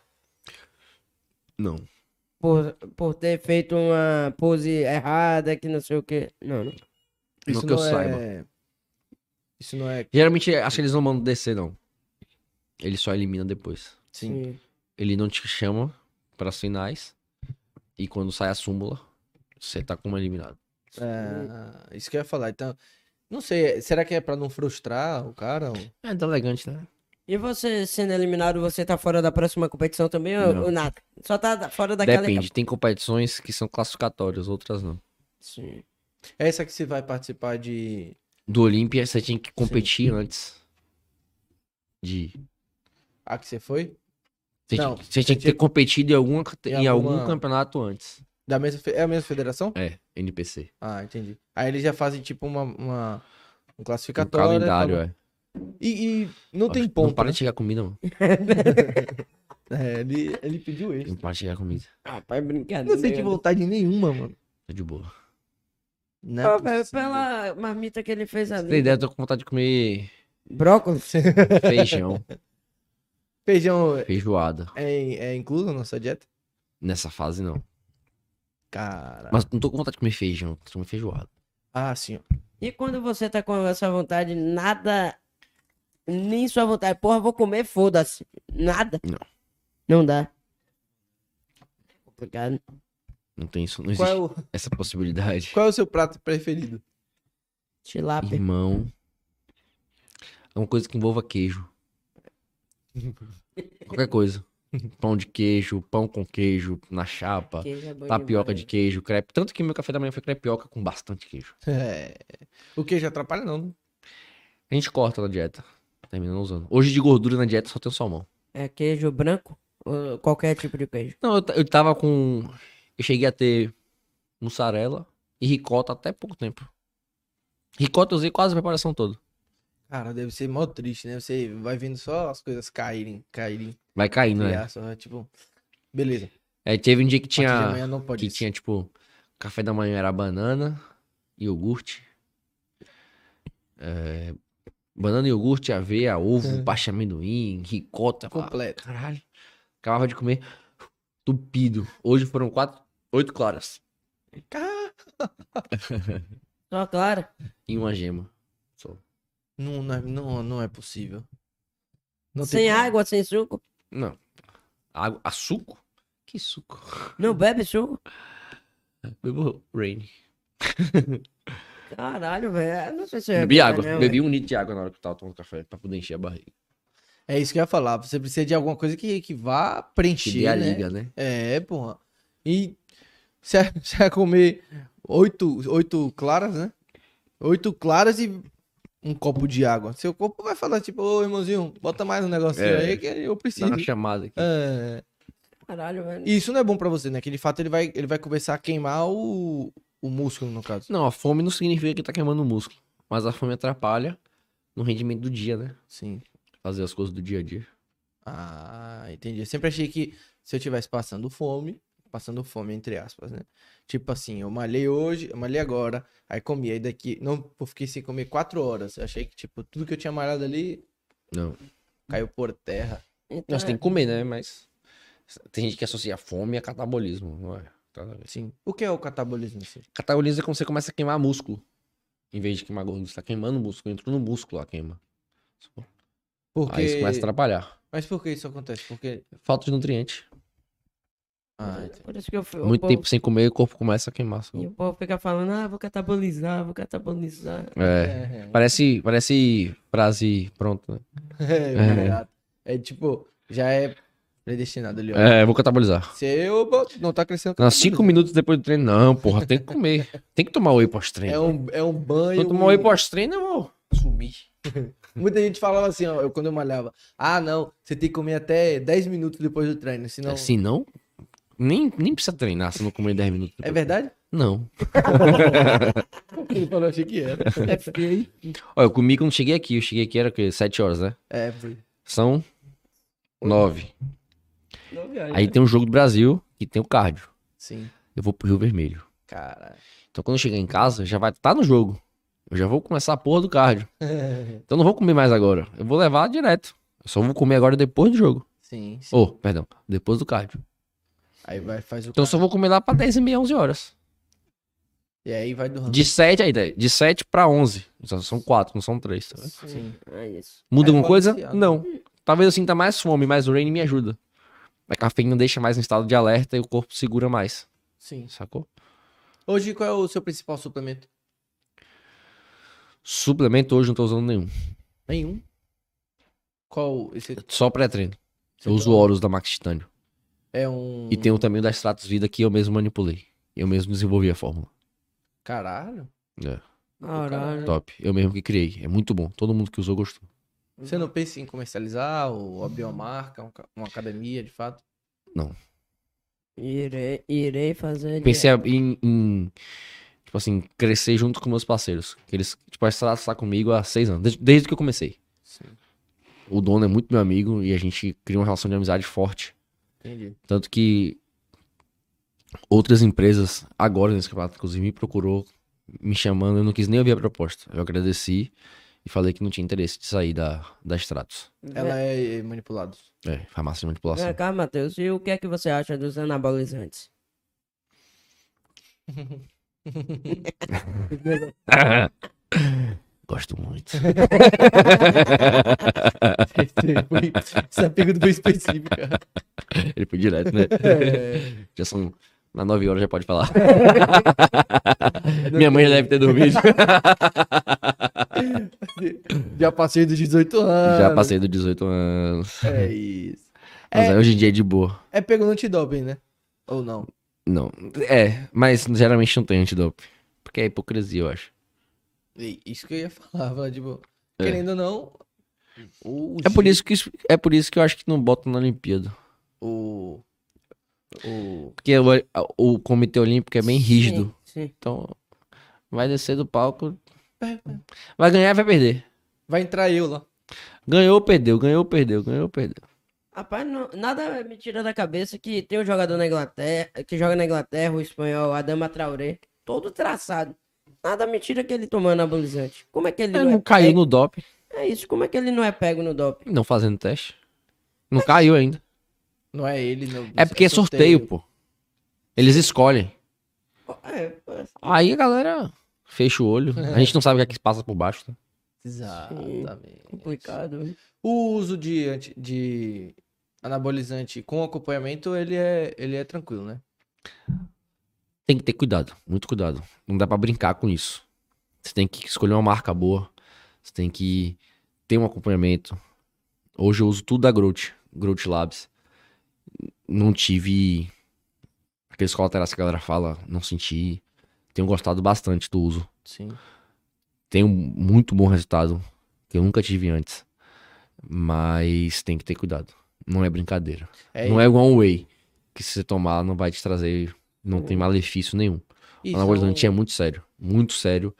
Não. Por, por ter feito uma pose errada, que não sei o que. Não, não. Não que eu saiba. é... Isso não é. Geralmente, acho que eles não mandam descer, não. Ele só elimina depois. Sim. Ele não te chama para as finais. E quando sai a súmula, você tá como eliminado. É, isso que eu ia falar. Então, não sei. Será que é pra não frustrar o cara? ou- É delegante, né? E você sendo eliminado, você tá fora da próxima competição também ou, Não. ou nada? Só tá fora daquela. Depende. Tem competições que são classificatórias, outras não. Sim. Essa que você vai participar de. Do Olímpia, você tinha que competir antes de. Ah, que você foi? Você, Não, tinha, você tinha que ter competido em, alguma, em em algum alguma- campeonato antes. Da mesma, é a mesma federação? É, NPC. Ah, entendi. Aí eles já fazem tipo uma, uma um Um classificatório. calendário, fala- é. E, e não tem Não ponto. para né? de chegar comida, mano. É, ele, ele pediu Não isso. para de chegar comida. Rapaz, brincadeira. Não sente vontade nenhuma, mano. Tá de boa. Não é velho, possível. pela marmita que ele fez Você tem ali. ideia, eu tô com vontade de comer Brócolis? feijão, Feijão feijoada. é, é incluso na nossa dieta? Nessa fase, não. Cara. Mas não tô com vontade de comer feijão, tô comendo feijoada. Ah, sim. E quando você tá com essa vontade, nada. Nem sua vontade. Porra, vou comer, foda-se. Nada. Não. Não dá. Complicado. Não tem isso, não Qual existe é, o, essa possibilidade. qual é o seu prato preferido? Tilápia. Irmão. É uma coisa que envolva queijo. Qualquer coisa. Pão de queijo, pão com queijo na chapa, Queijo é tapioca de demais. queijo, crepe. Tanto que meu café da manhã foi crepioca com bastante queijo. É. O que já atrapalha, não. né? A gente corta na dieta. Termina não usando. Hoje de gordura na dieta só tem o salmão. É queijo branco? Ou qualquer tipo de queijo? Não, eu, eu tava com. Eu cheguei a ter mussarela e ricota até pouco tempo. Ricota eu usei quase a preparação toda. Cara, deve ser mó triste, né? Você vai vendo só as coisas caírem, caírem. Vai caindo, né? criação, né? Tipo, beleza. É, teve um dia que tinha. amanhã não pode Que isso. tinha, tipo, café da manhã era banana, iogurte. é, banana, iogurte, aveia, ovo, É. pasta amendoim, ricota. Completo. Caralho. Acabava de comer tupido. Hoje foram quatro, oito claras Cara, Só claro. e uma gema. Não, não, é, não, não é possível. Não sem tem água, sem suco. Não. Água, a suco? Que suco? Não bebe suco? Bebo rain. Caralho, velho. Não sei se é. Bebi água. não, Bebi um litro de água na hora que eu tava tomando café pra poder encher a barriga. É isso que eu ia falar. Você precisa de alguma coisa que, que vá Que preencher, dê a né? liga, né? É, porra. E você você vai comer oito, oito claras, né? Oito claras e um copo de água. Seu corpo vai falar, tipo, ô irmãozinho, bota mais um negocinho É. aí que eu Dá preciso. uma chamada aqui. É. Caralho, velho. E isso não é bom pra você, né? Que de fato ele vai, ele vai começar a queimar o, o músculo, no caso. Não, a fome não significa que tá queimando o músculo. Mas a fome atrapalha no rendimento do dia, né? Sim. Fazer as coisas do dia a dia. Ah, entendi. Eu sempre achei que se eu tivesse passando fome, passando fome entre aspas, né? Tipo assim, eu malhei hoje, eu malhei agora, aí comi, aí daqui, não, eu fiquei sem comer quatro horas. Eu achei que, tipo, tudo que eu tinha malhado ali Não. caiu por terra. Então, Nós tem que comer, né? Mas tem gente que associa fome a catabolismo, não é? Tá. Sim. O que é o catabolismo? Assim? Catabolismo é quando você começa a queimar músculo. Em vez de queimar gordura, você tá queimando músculo. Entrou no músculo a queima. Porque... Aí isso começa a atrapalhar. Mas por que isso acontece? Porque... Falta de nutriente. Ah, entendi. Por isso que eu Muito povo- tempo sem comer, o corpo começa a queimar. E o povo fica falando, ah, vou catabolizar, vou catabolizar. É. É, Parece, parece frase pronta, né? é, É. é tipo, já é predestinado ali, ó. É, vou catabolizar. Se eu não tá crescendo... Não, cinco minutos depois do treino, não, porra, tem que comer. Tem que tomar whey pós-treino. É um, é um banho... Quando tomar whey pós-treino, eu vou sumir. Muita gente falava assim, ó, eu, quando eu malhava. Ah, não, você tem que comer até 10 minutos depois do treino, senão... Se não, nem, nem precisa treinar se não comer 10 minutos. É verdade? Não. Ele falou, achei que era. É feio. Olha, eu comi quando cheguei aqui. Eu cheguei aqui era o quê? Sete horas, né? É, foi. São nove. Não viaja. Aí tem um jogo do Brasil e tem o cardio. Sim. Eu vou pro Rio Vermelho. Cara. Então quando eu chegar em casa, já vai estar no jogo. Eu já vou começar a porra do cardio. Então eu não vou comer mais agora. Eu vou levar direto. Eu só vou comer agora depois do jogo. Sim, sim. Oh, perdão. Depois do cardio. Aí vai, faz o Então eu só vou comer lá pra 10 e meia, 11 horas. E aí vai dormir. De 7 aí, de 7 pra 11. Então, são 4, não são 3. Tá vendo? Sim. É isso. Muda É alguma coisa? balanceado. Não. Talvez eu sinta mais fome, mas o Rain me ajuda. A cafeína deixa mais em estado de alerta e o corpo segura mais. Sim. Sacou? Hoje, qual é o seu principal suplemento? Suplemento hoje não tô usando nenhum. Nenhum. Qual esse Só pré-treino. Eu uso toma? o Horus da Max Titânio. É um E tem o também o da Stratos Vida que eu mesmo manipulei. Eu mesmo desenvolvi a fórmula. caralho. É, Caralho. top. Eu mesmo que criei. É muito bom. Todo mundo que usou gostou. Você não pensa em comercializar ou abrir uma marca, um uma academia, de fato? Irei, irei fazer. Pensei em, em, tipo assim, crescer junto com meus parceiros. Que eles, tipo, a Stratos tá comigo há seis anos. Desde, desde que eu comecei. Sim. O dono é muito meu amigo e a gente cria uma relação de amizade forte. Entendi. Tanto que outras empresas, agora nesse campeonato, inclusive, me procurou, me chamando. Eu não quis nem ouvir a proposta. Eu agradeci e falei que não tinha interesse de sair da, da Stratos. Ela é manipulada. É, farmácia de manipulação. Vem cá, Matheus, e o que é que você acha dos anabolizantes? Gosto muito. Essa pergunta foi específica. Ele foi direto, né? É. Já são. Na 9 horas já pode falar. Minha mãe já deve ter dormido. Já passei dos 18 anos. Já passei dos 18 anos. É isso. Mas É. hoje em dia é de boa. É pego no antidoping, né? Ou não? Não. É, mas geralmente não tem antidope. Porque é hipocrisia, eu acho. Isso que eu ia falar, falar, tipo, É. querendo ou não, o, É por isso que, isso- é por isso que eu acho que não botam na Olimpíada. o, o Porque o, o Comitê Olímpico é bem rígido. Sim, sim. Então, vai descer do palco. Vai ganhar, vai perder. vai entrar eu lá. Ganhou, perdeu, ganhou, perdeu, ganhou, perdeu. Rapaz, não- nada me tira da cabeça que tem um jogador na Inglaterra, que joga na Inglaterra, o espanhol, Adama Traoré, todo traçado. Nada me tira que ele tomando anabolizante. Como é que ele Ele não, não é caiu pego? no doping, É isso, como é que ele não é pego no doping? não fazendo teste. Não caiu ainda. Não é ele. Não, É porque é sorteio, pô. Eles escolhem. É, pô, Aí a galera fecha o olho. A gente não sabe o que é que passa por baixo. Tá? Exatamente. complicado. O uso de, de anabolizante com acompanhamento, ele é, ele é tranquilo, né? Tem que ter cuidado, muito cuidado. Não dá pra brincar com isso. Você tem que escolher uma marca boa. Você tem que ter um acompanhamento. Hoje eu uso tudo da Growth, Growth Labs. Não tive aqueles colaterais que a galera fala, não senti. Tenho gostado bastante do uso. Sim. Um muito bom resultado que eu nunca tive antes. Mas tem que ter cuidado. Não é brincadeira. É não é igual um whey, que se você tomar não vai te trazer, não tem malefício nenhum. isso, O anabolizante é muito sério, muito sério.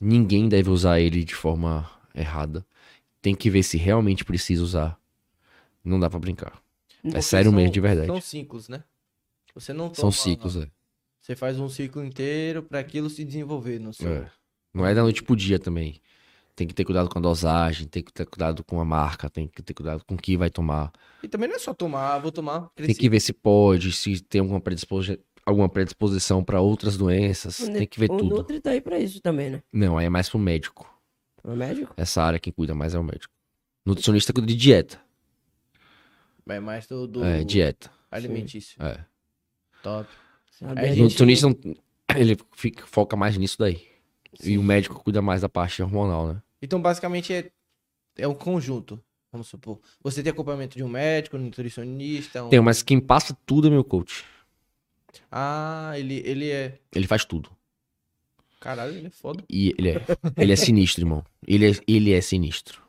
Ninguém deve usar ele de forma errada. Tem que ver se realmente precisa usar. Não dá pra brincar. porque sério são- mesmo, de verdade. São ciclos, né? Você não São ciclos, é. Você faz um ciclo inteiro pra aquilo se desenvolver no seu. É. Não é da noite pro dia também. Tem que ter cuidado com a dosagem, tem que ter cuidado com a marca, tem que ter cuidado com o que vai tomar. E também não é só tomar, vou tomar, Tem cresci. que ver se pode, se tem alguma predisposição, alguma predisposição para outras doenças. O Tem que ver o tudo. Nutri tá aí pra isso também, né? Não, aí é mais pro médico. O médico? Essa área quem cuida mais é o médico. Nutricionista cuida de dieta. É mais do, do É, dieta. alimentício. É. Top. Sabe? É, gente- Nutricionista, ele fica, foca mais nisso daí. E o médico cuida mais da parte hormonal, né? Então, basicamente, é, é um conjunto. Vamos supor. Você tem acompanhamento de um médico, um nutricionista. Um... Tem, mas quem passa tudo é meu coach. Ah, ele, ele é. Ele faz tudo. Caralho, ele é foda. E ele é, ele é sinistro, irmão. Ele é, ele é sinistro.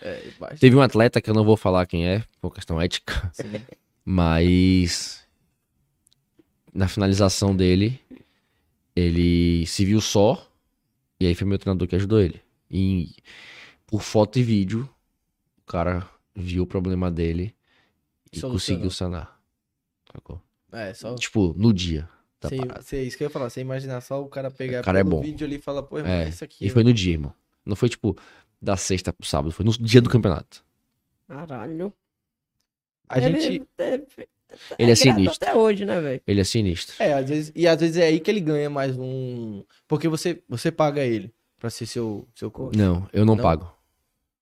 É. Teve um atleta que eu não vou falar quem é, por questão ética, Sim. mas na finalização dele, Ele se viu só, e aí foi meu treinador que ajudou ele. E por foto e vídeo, o cara viu o problema dele e Solucionou. conseguiu sanar. Sacou? É, só. Tipo, no dia. da Você, parada. você, isso que eu ia falar, você imaginar só o cara pegar O cara é bom. vídeo ali e falar, pô, irmão, É, isso aqui. E foi no dia, irmão. Não foi tipo da sexta pro sábado, foi no dia do campeonato. Caralho. A Ele- gente. Ele, Ele é grato sinistro. Até hoje, né, velho? Ele é sinistro. É, às vezes, e às vezes é aí que ele ganha mais um. Porque você, você paga ele pra ser seu, seu coach. Não, eu não, Não? pago.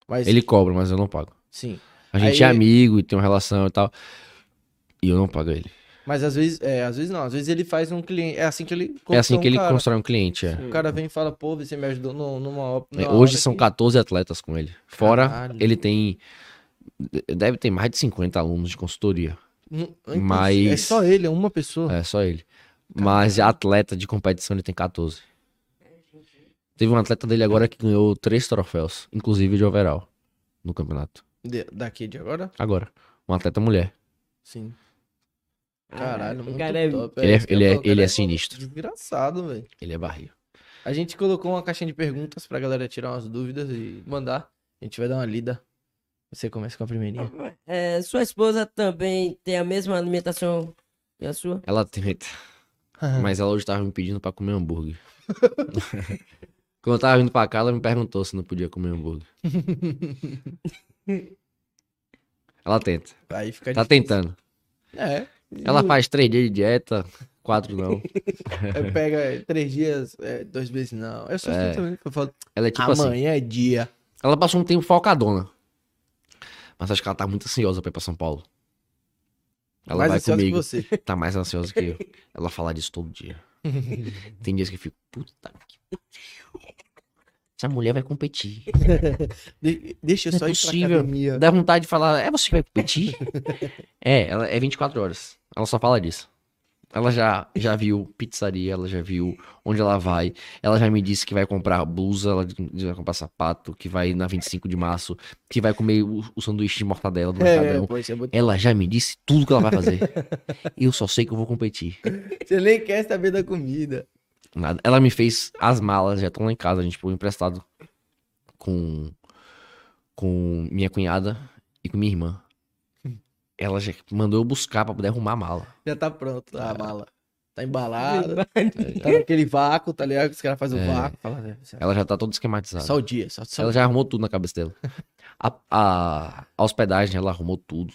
Mas, Ele cobra, mas eu não pago. sim. A gente Aí- é amigo e tem uma relação e tal. E eu não pago ele. Mas às vezes, é, às vezes não. Às vezes ele faz um cliente. É assim que ele. É assim que ele cara. constrói um cliente, é. O cara vem e fala, pô, você me ajudou no- numa, É, numa Hoje são que- 14 atletas com ele. Fora, Caralho. ele tem. Deve ter mais de 50 alunos de consultoria. Hum, É Mas- só ele, é uma pessoa. É, só ele. Mas atleta de competição ele tem 14. Teve um atleta dele agora que ganhou três troféus, inclusive de overall, no campeonato. De- daqui de agora? Agora. Um atleta mulher. Sim. Caralho, o muito cara é- top. Ele é- ele é- o ele é sinistro. Desgraçado, velho. Ele é barril. A gente colocou uma caixinha de perguntas pra galera tirar umas dúvidas e mandar. A gente vai dar uma lida. Você começa com a primeirinha. É, sua esposa também tem a mesma alimentação que a sua? Ela tem. Mas ela hoje tava me pedindo pra comer hambúrguer. Quando eu tava vindo pra cá, ela me perguntou se não podia comer hambúrguer. ela tenta. Aí fica Tá difícil. tentando. É. Ela faz três dias de dieta, quatro não. Aí pega três dias, é, dois meses não. Eu sou É. assim também. Eu falo, Ela é tipo assim. amanhã é dia. Ela passou um tempo focadona. Mas acho que ela tá muito ansiosa pra ir pra São Paulo. Ela Mais vai ansiosa que comigo. você. Tá mais ansiosa que eu. Ela fala disso todo dia. Tem dias que eu fico, puta que. Essa mulher vai competir. De- deixa eu Não é só ir possível. pra academia. Dá vontade de falar, é você que vai competir? é, ela é 24 horas. Ela só fala disso. Ela já, já viu pizzaria, ela já viu onde ela vai. Ela já me disse que vai comprar blusa, ela vai comprar sapato, que vai na 25 de março, que vai comer o, o sanduíche de mortadela do É, Mercadão. é. Ela já me disse tudo que ela vai fazer. eu só sei que eu vou competir. Você nem quer saber da comida. Nada. Ela me fez as malas, já estão lá em casa, a gente pôs emprestado com, com minha cunhada e com minha irmã. Ela já mandou eu buscar pra poder arrumar a mala. Já tá pronto a mala. Tá embalada. Verdade. Tá naquele vácuo, tá ligado? Que os caras fazem o É. vácuo. Fala, é, Ela já tá toda esquematizada. Só o dia, só, só Ela já arrumou tudo na cabeça dela. A, a, a hospedagem, ela arrumou tudo.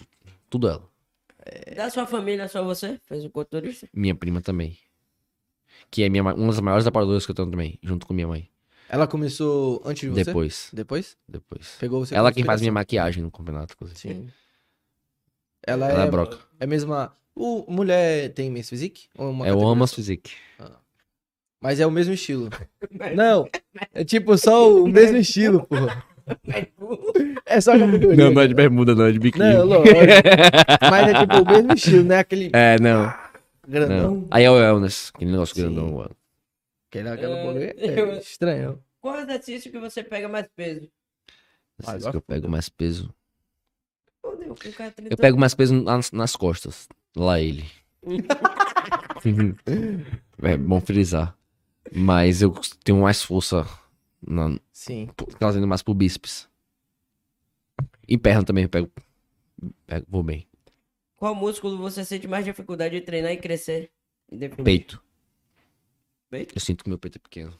Tudo ela. Da sua família, só você? Fez o culturista? Minha prima também. Que é minha, ma- uma das maiores aparadoras que eu tenho também, junto com minha mãe. Ela começou antes de você? Depois. Depois? Depois. Pegou você Ela quem faz minha maquiagem no campeonato, inclusive. Sim. Ela, Ela é, é broca. é a mesma. O mulher tem Men's Physique? Ou uma É o Amas? Physique. Mas é o mesmo estilo. Não, é tipo só o mesmo estilo, porra. É só categoria. Não, não é de bermuda, não, é de biquíni. Não, lógico. Mas é tipo o mesmo estilo, né? Aquele É, não. grandão. não. Aí é o wellness, aquele negócio Sim. grandão. mano. Aquele, aquela É, é, eu- é estranho. Qual exercício que você pega mais peso? Ah, agora que eu pego mais peso. Eu pego mais peso nas, nas costas. Lá ele. é bom frisar. Mas eu tenho mais força na, Sim. trazendo mais pro bíceps. E perna também eu pego, pego. Vou bem. Qual músculo você sente mais dificuldade de treinar e crescer? Peito. Peito? Eu sinto que meu peito é pequeno.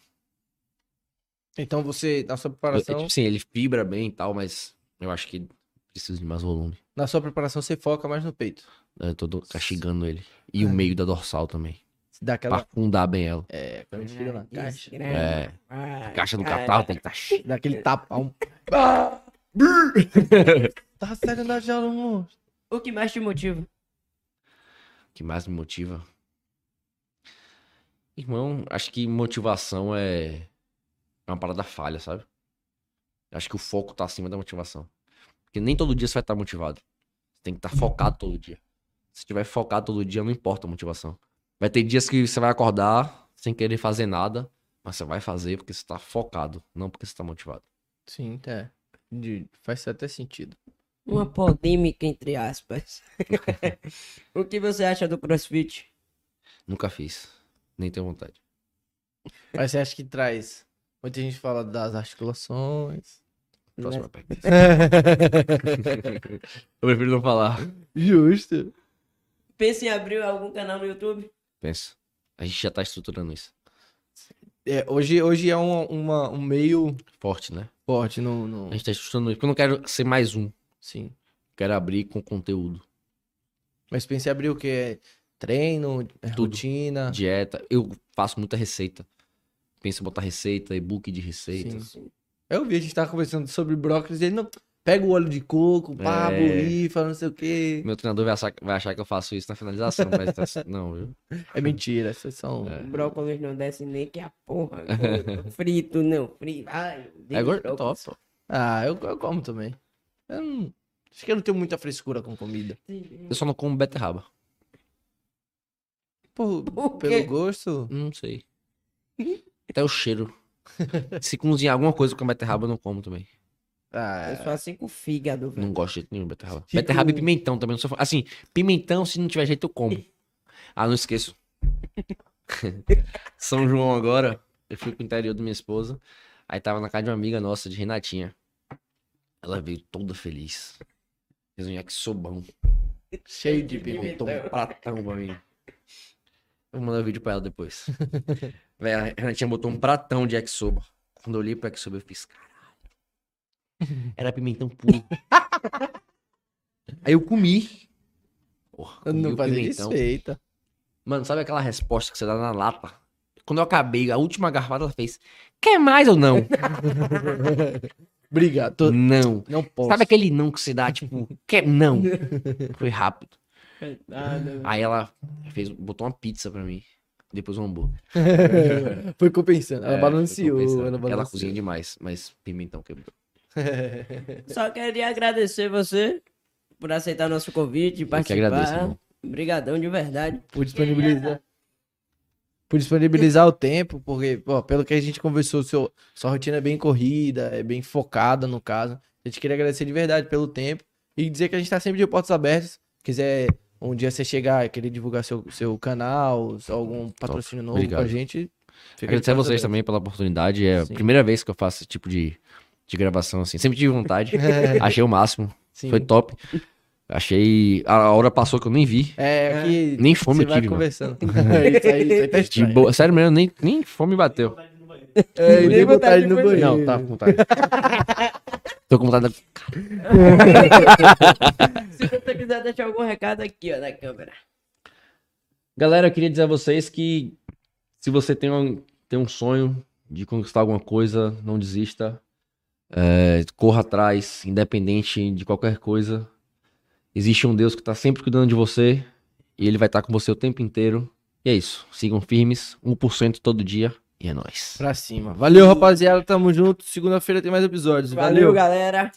Então você, na sua Eu- preparação, tipo, sim, ele fibra bem e tal, mas eu acho que preciso de mais volume. na sua preparação você foca mais no peito. Eu tô do- castigando ele. E o meio da dorsal também. Dá Pra afundar bem ela. É, quando tira na caixa. grande. É. A caixa do catarro tem que estar cheia. Dá aquele tapão. Ah! tá sério na jaula, monstro. O que mais te motiva? O que mais me motiva? Irmão, acho que motivação é, é uma parada falha, sabe? Acho que o foco tá acima da motivação. Porque nem todo dia você vai estar motivado. Você tem que estar focado todo dia. Se estiver focado todo dia, não importa a motivação. Vai ter dias que você vai acordar sem querer fazer nada, mas você vai fazer porque você tá focado, não porque você tá motivado. Sim, é. De- Faz até sentido. Uma polêmica, entre aspas. o que você acha do crossfit? Nunca fiz. Nem tenho vontade. Mas você acha que traz? Muita gente fala das articulações. Próxima pergunta. Eu prefiro não falar. Justo. Pensa em abrir algum canal no YouTube? Pensa. A gente já tá estruturando isso. É, hoje, hoje é um, uma, um meio Forte, né? forte no, no- A gente tá estruturando isso. Porque eu não quero ser mais um. Sim. Quero abrir com conteúdo. Mas pensei em abrir o quê? Treino, é, Tudo. rotina. Dieta. Eu faço muita receita. Penso em botar receita, e-book de receita. Sim. Eu vi, a gente tava conversando sobre brócolis e ele não. Pega o óleo de coco, pá, É. borrifa, não sei o quê. Meu treinador vai achar, vai achar que eu faço isso na finalização, mas tá- não, viu? É mentira, vocês são. É. Brócolis não desce nem que a porra. frito, não. Frito. Ai, É gordo? Top. Ah, eu, eu como também. Eu não... Acho que eu não tenho muita frescura com comida. Eu só não como beterraba. Por, Por pelo gosto. Não sei. Até o cheiro. Se cozinhar alguma coisa com beterraba, eu não como também. Ah, Eu sou assim com fígado, velho. Não gosto de jeito nenhum de beterraba. Fico- Beterraba e pimentão também. Não sou fã. Assim, pimentão, se não tiver jeito, eu como. Ah, não esqueço. São João agora, eu fui pro interior da minha esposa. Aí tava na casa de uma amiga nossa, de Renatinha. Ela veio toda feliz. Fez um yakisobão. cheio de Botou pimentão. um pratão pra mim. Vou mandar um vídeo pra ela depois. Véi, a Renatinha botou um pratão de yakisoba. Quando eu olhei pro yakisoba, eu fiz, caralho. Era pimentão puro. Aí eu comi. Porra, comi Não fazia desfeita. Mano, sabe aquela resposta que você dá na lata? Quando eu acabei, a última garfada, ela fez, quer mais ou não? Obrigado. tô- Não. Não posso. Sabe aquele não que você dá, tipo, quer não? Foi rápido. Aí ela fez, botou uma pizza pra mim. Depois um hambúrguer. Foi compensando. Ela É, balanceou. foi compensando. Ela Ela balanceou. cozinha demais, mas pimentão quebrou. Só queria agradecer você por aceitar nosso convite e Eu que participar. agradeço, irmão. Obrigadão de verdade. por disponibilizar. Por disponibilizar o tempo, porque, pô, pelo que a gente conversou, seu, sua rotina é bem corrida, é bem focada no caso. A gente queria agradecer de verdade pelo tempo e dizer que a gente tá sempre de portas abertas. Quiser um dia você chegar e querer divulgar seu, seu canal, algum patrocínio novo Obrigado. com a gente. Agradecer a vocês também pela oportunidade. É a Sim. primeira vez que eu faço esse tipo de, de gravação assim. Sempre tive vontade. Achei o máximo. Sim. Foi top. Achei. A hora passou que eu nem vi. É, que Nem fome você eu vai tive, conversando. isso aí, isso aí tá De boa. Sério mesmo, nem, nem fome bateu. É, e nem vontade no de banheiro. Não, tá com vontade. Tô com vontade. de- Se você quiser deixar algum recado aqui, ó, na câmera. Galera, eu queria dizer a vocês que se você tem um, tem um sonho de conquistar alguma coisa, não desista. É, corra atrás, independente de qualquer coisa. Existe um Deus que tá sempre cuidando de você e ele vai estar com você o tempo inteiro. E é isso. Sigam firmes, 1% todo dia e é nóis. Pra cima. Valeu, rapaziada. Tamo junto. Segunda-feira tem mais episódios. Valeu, Valeu. galera.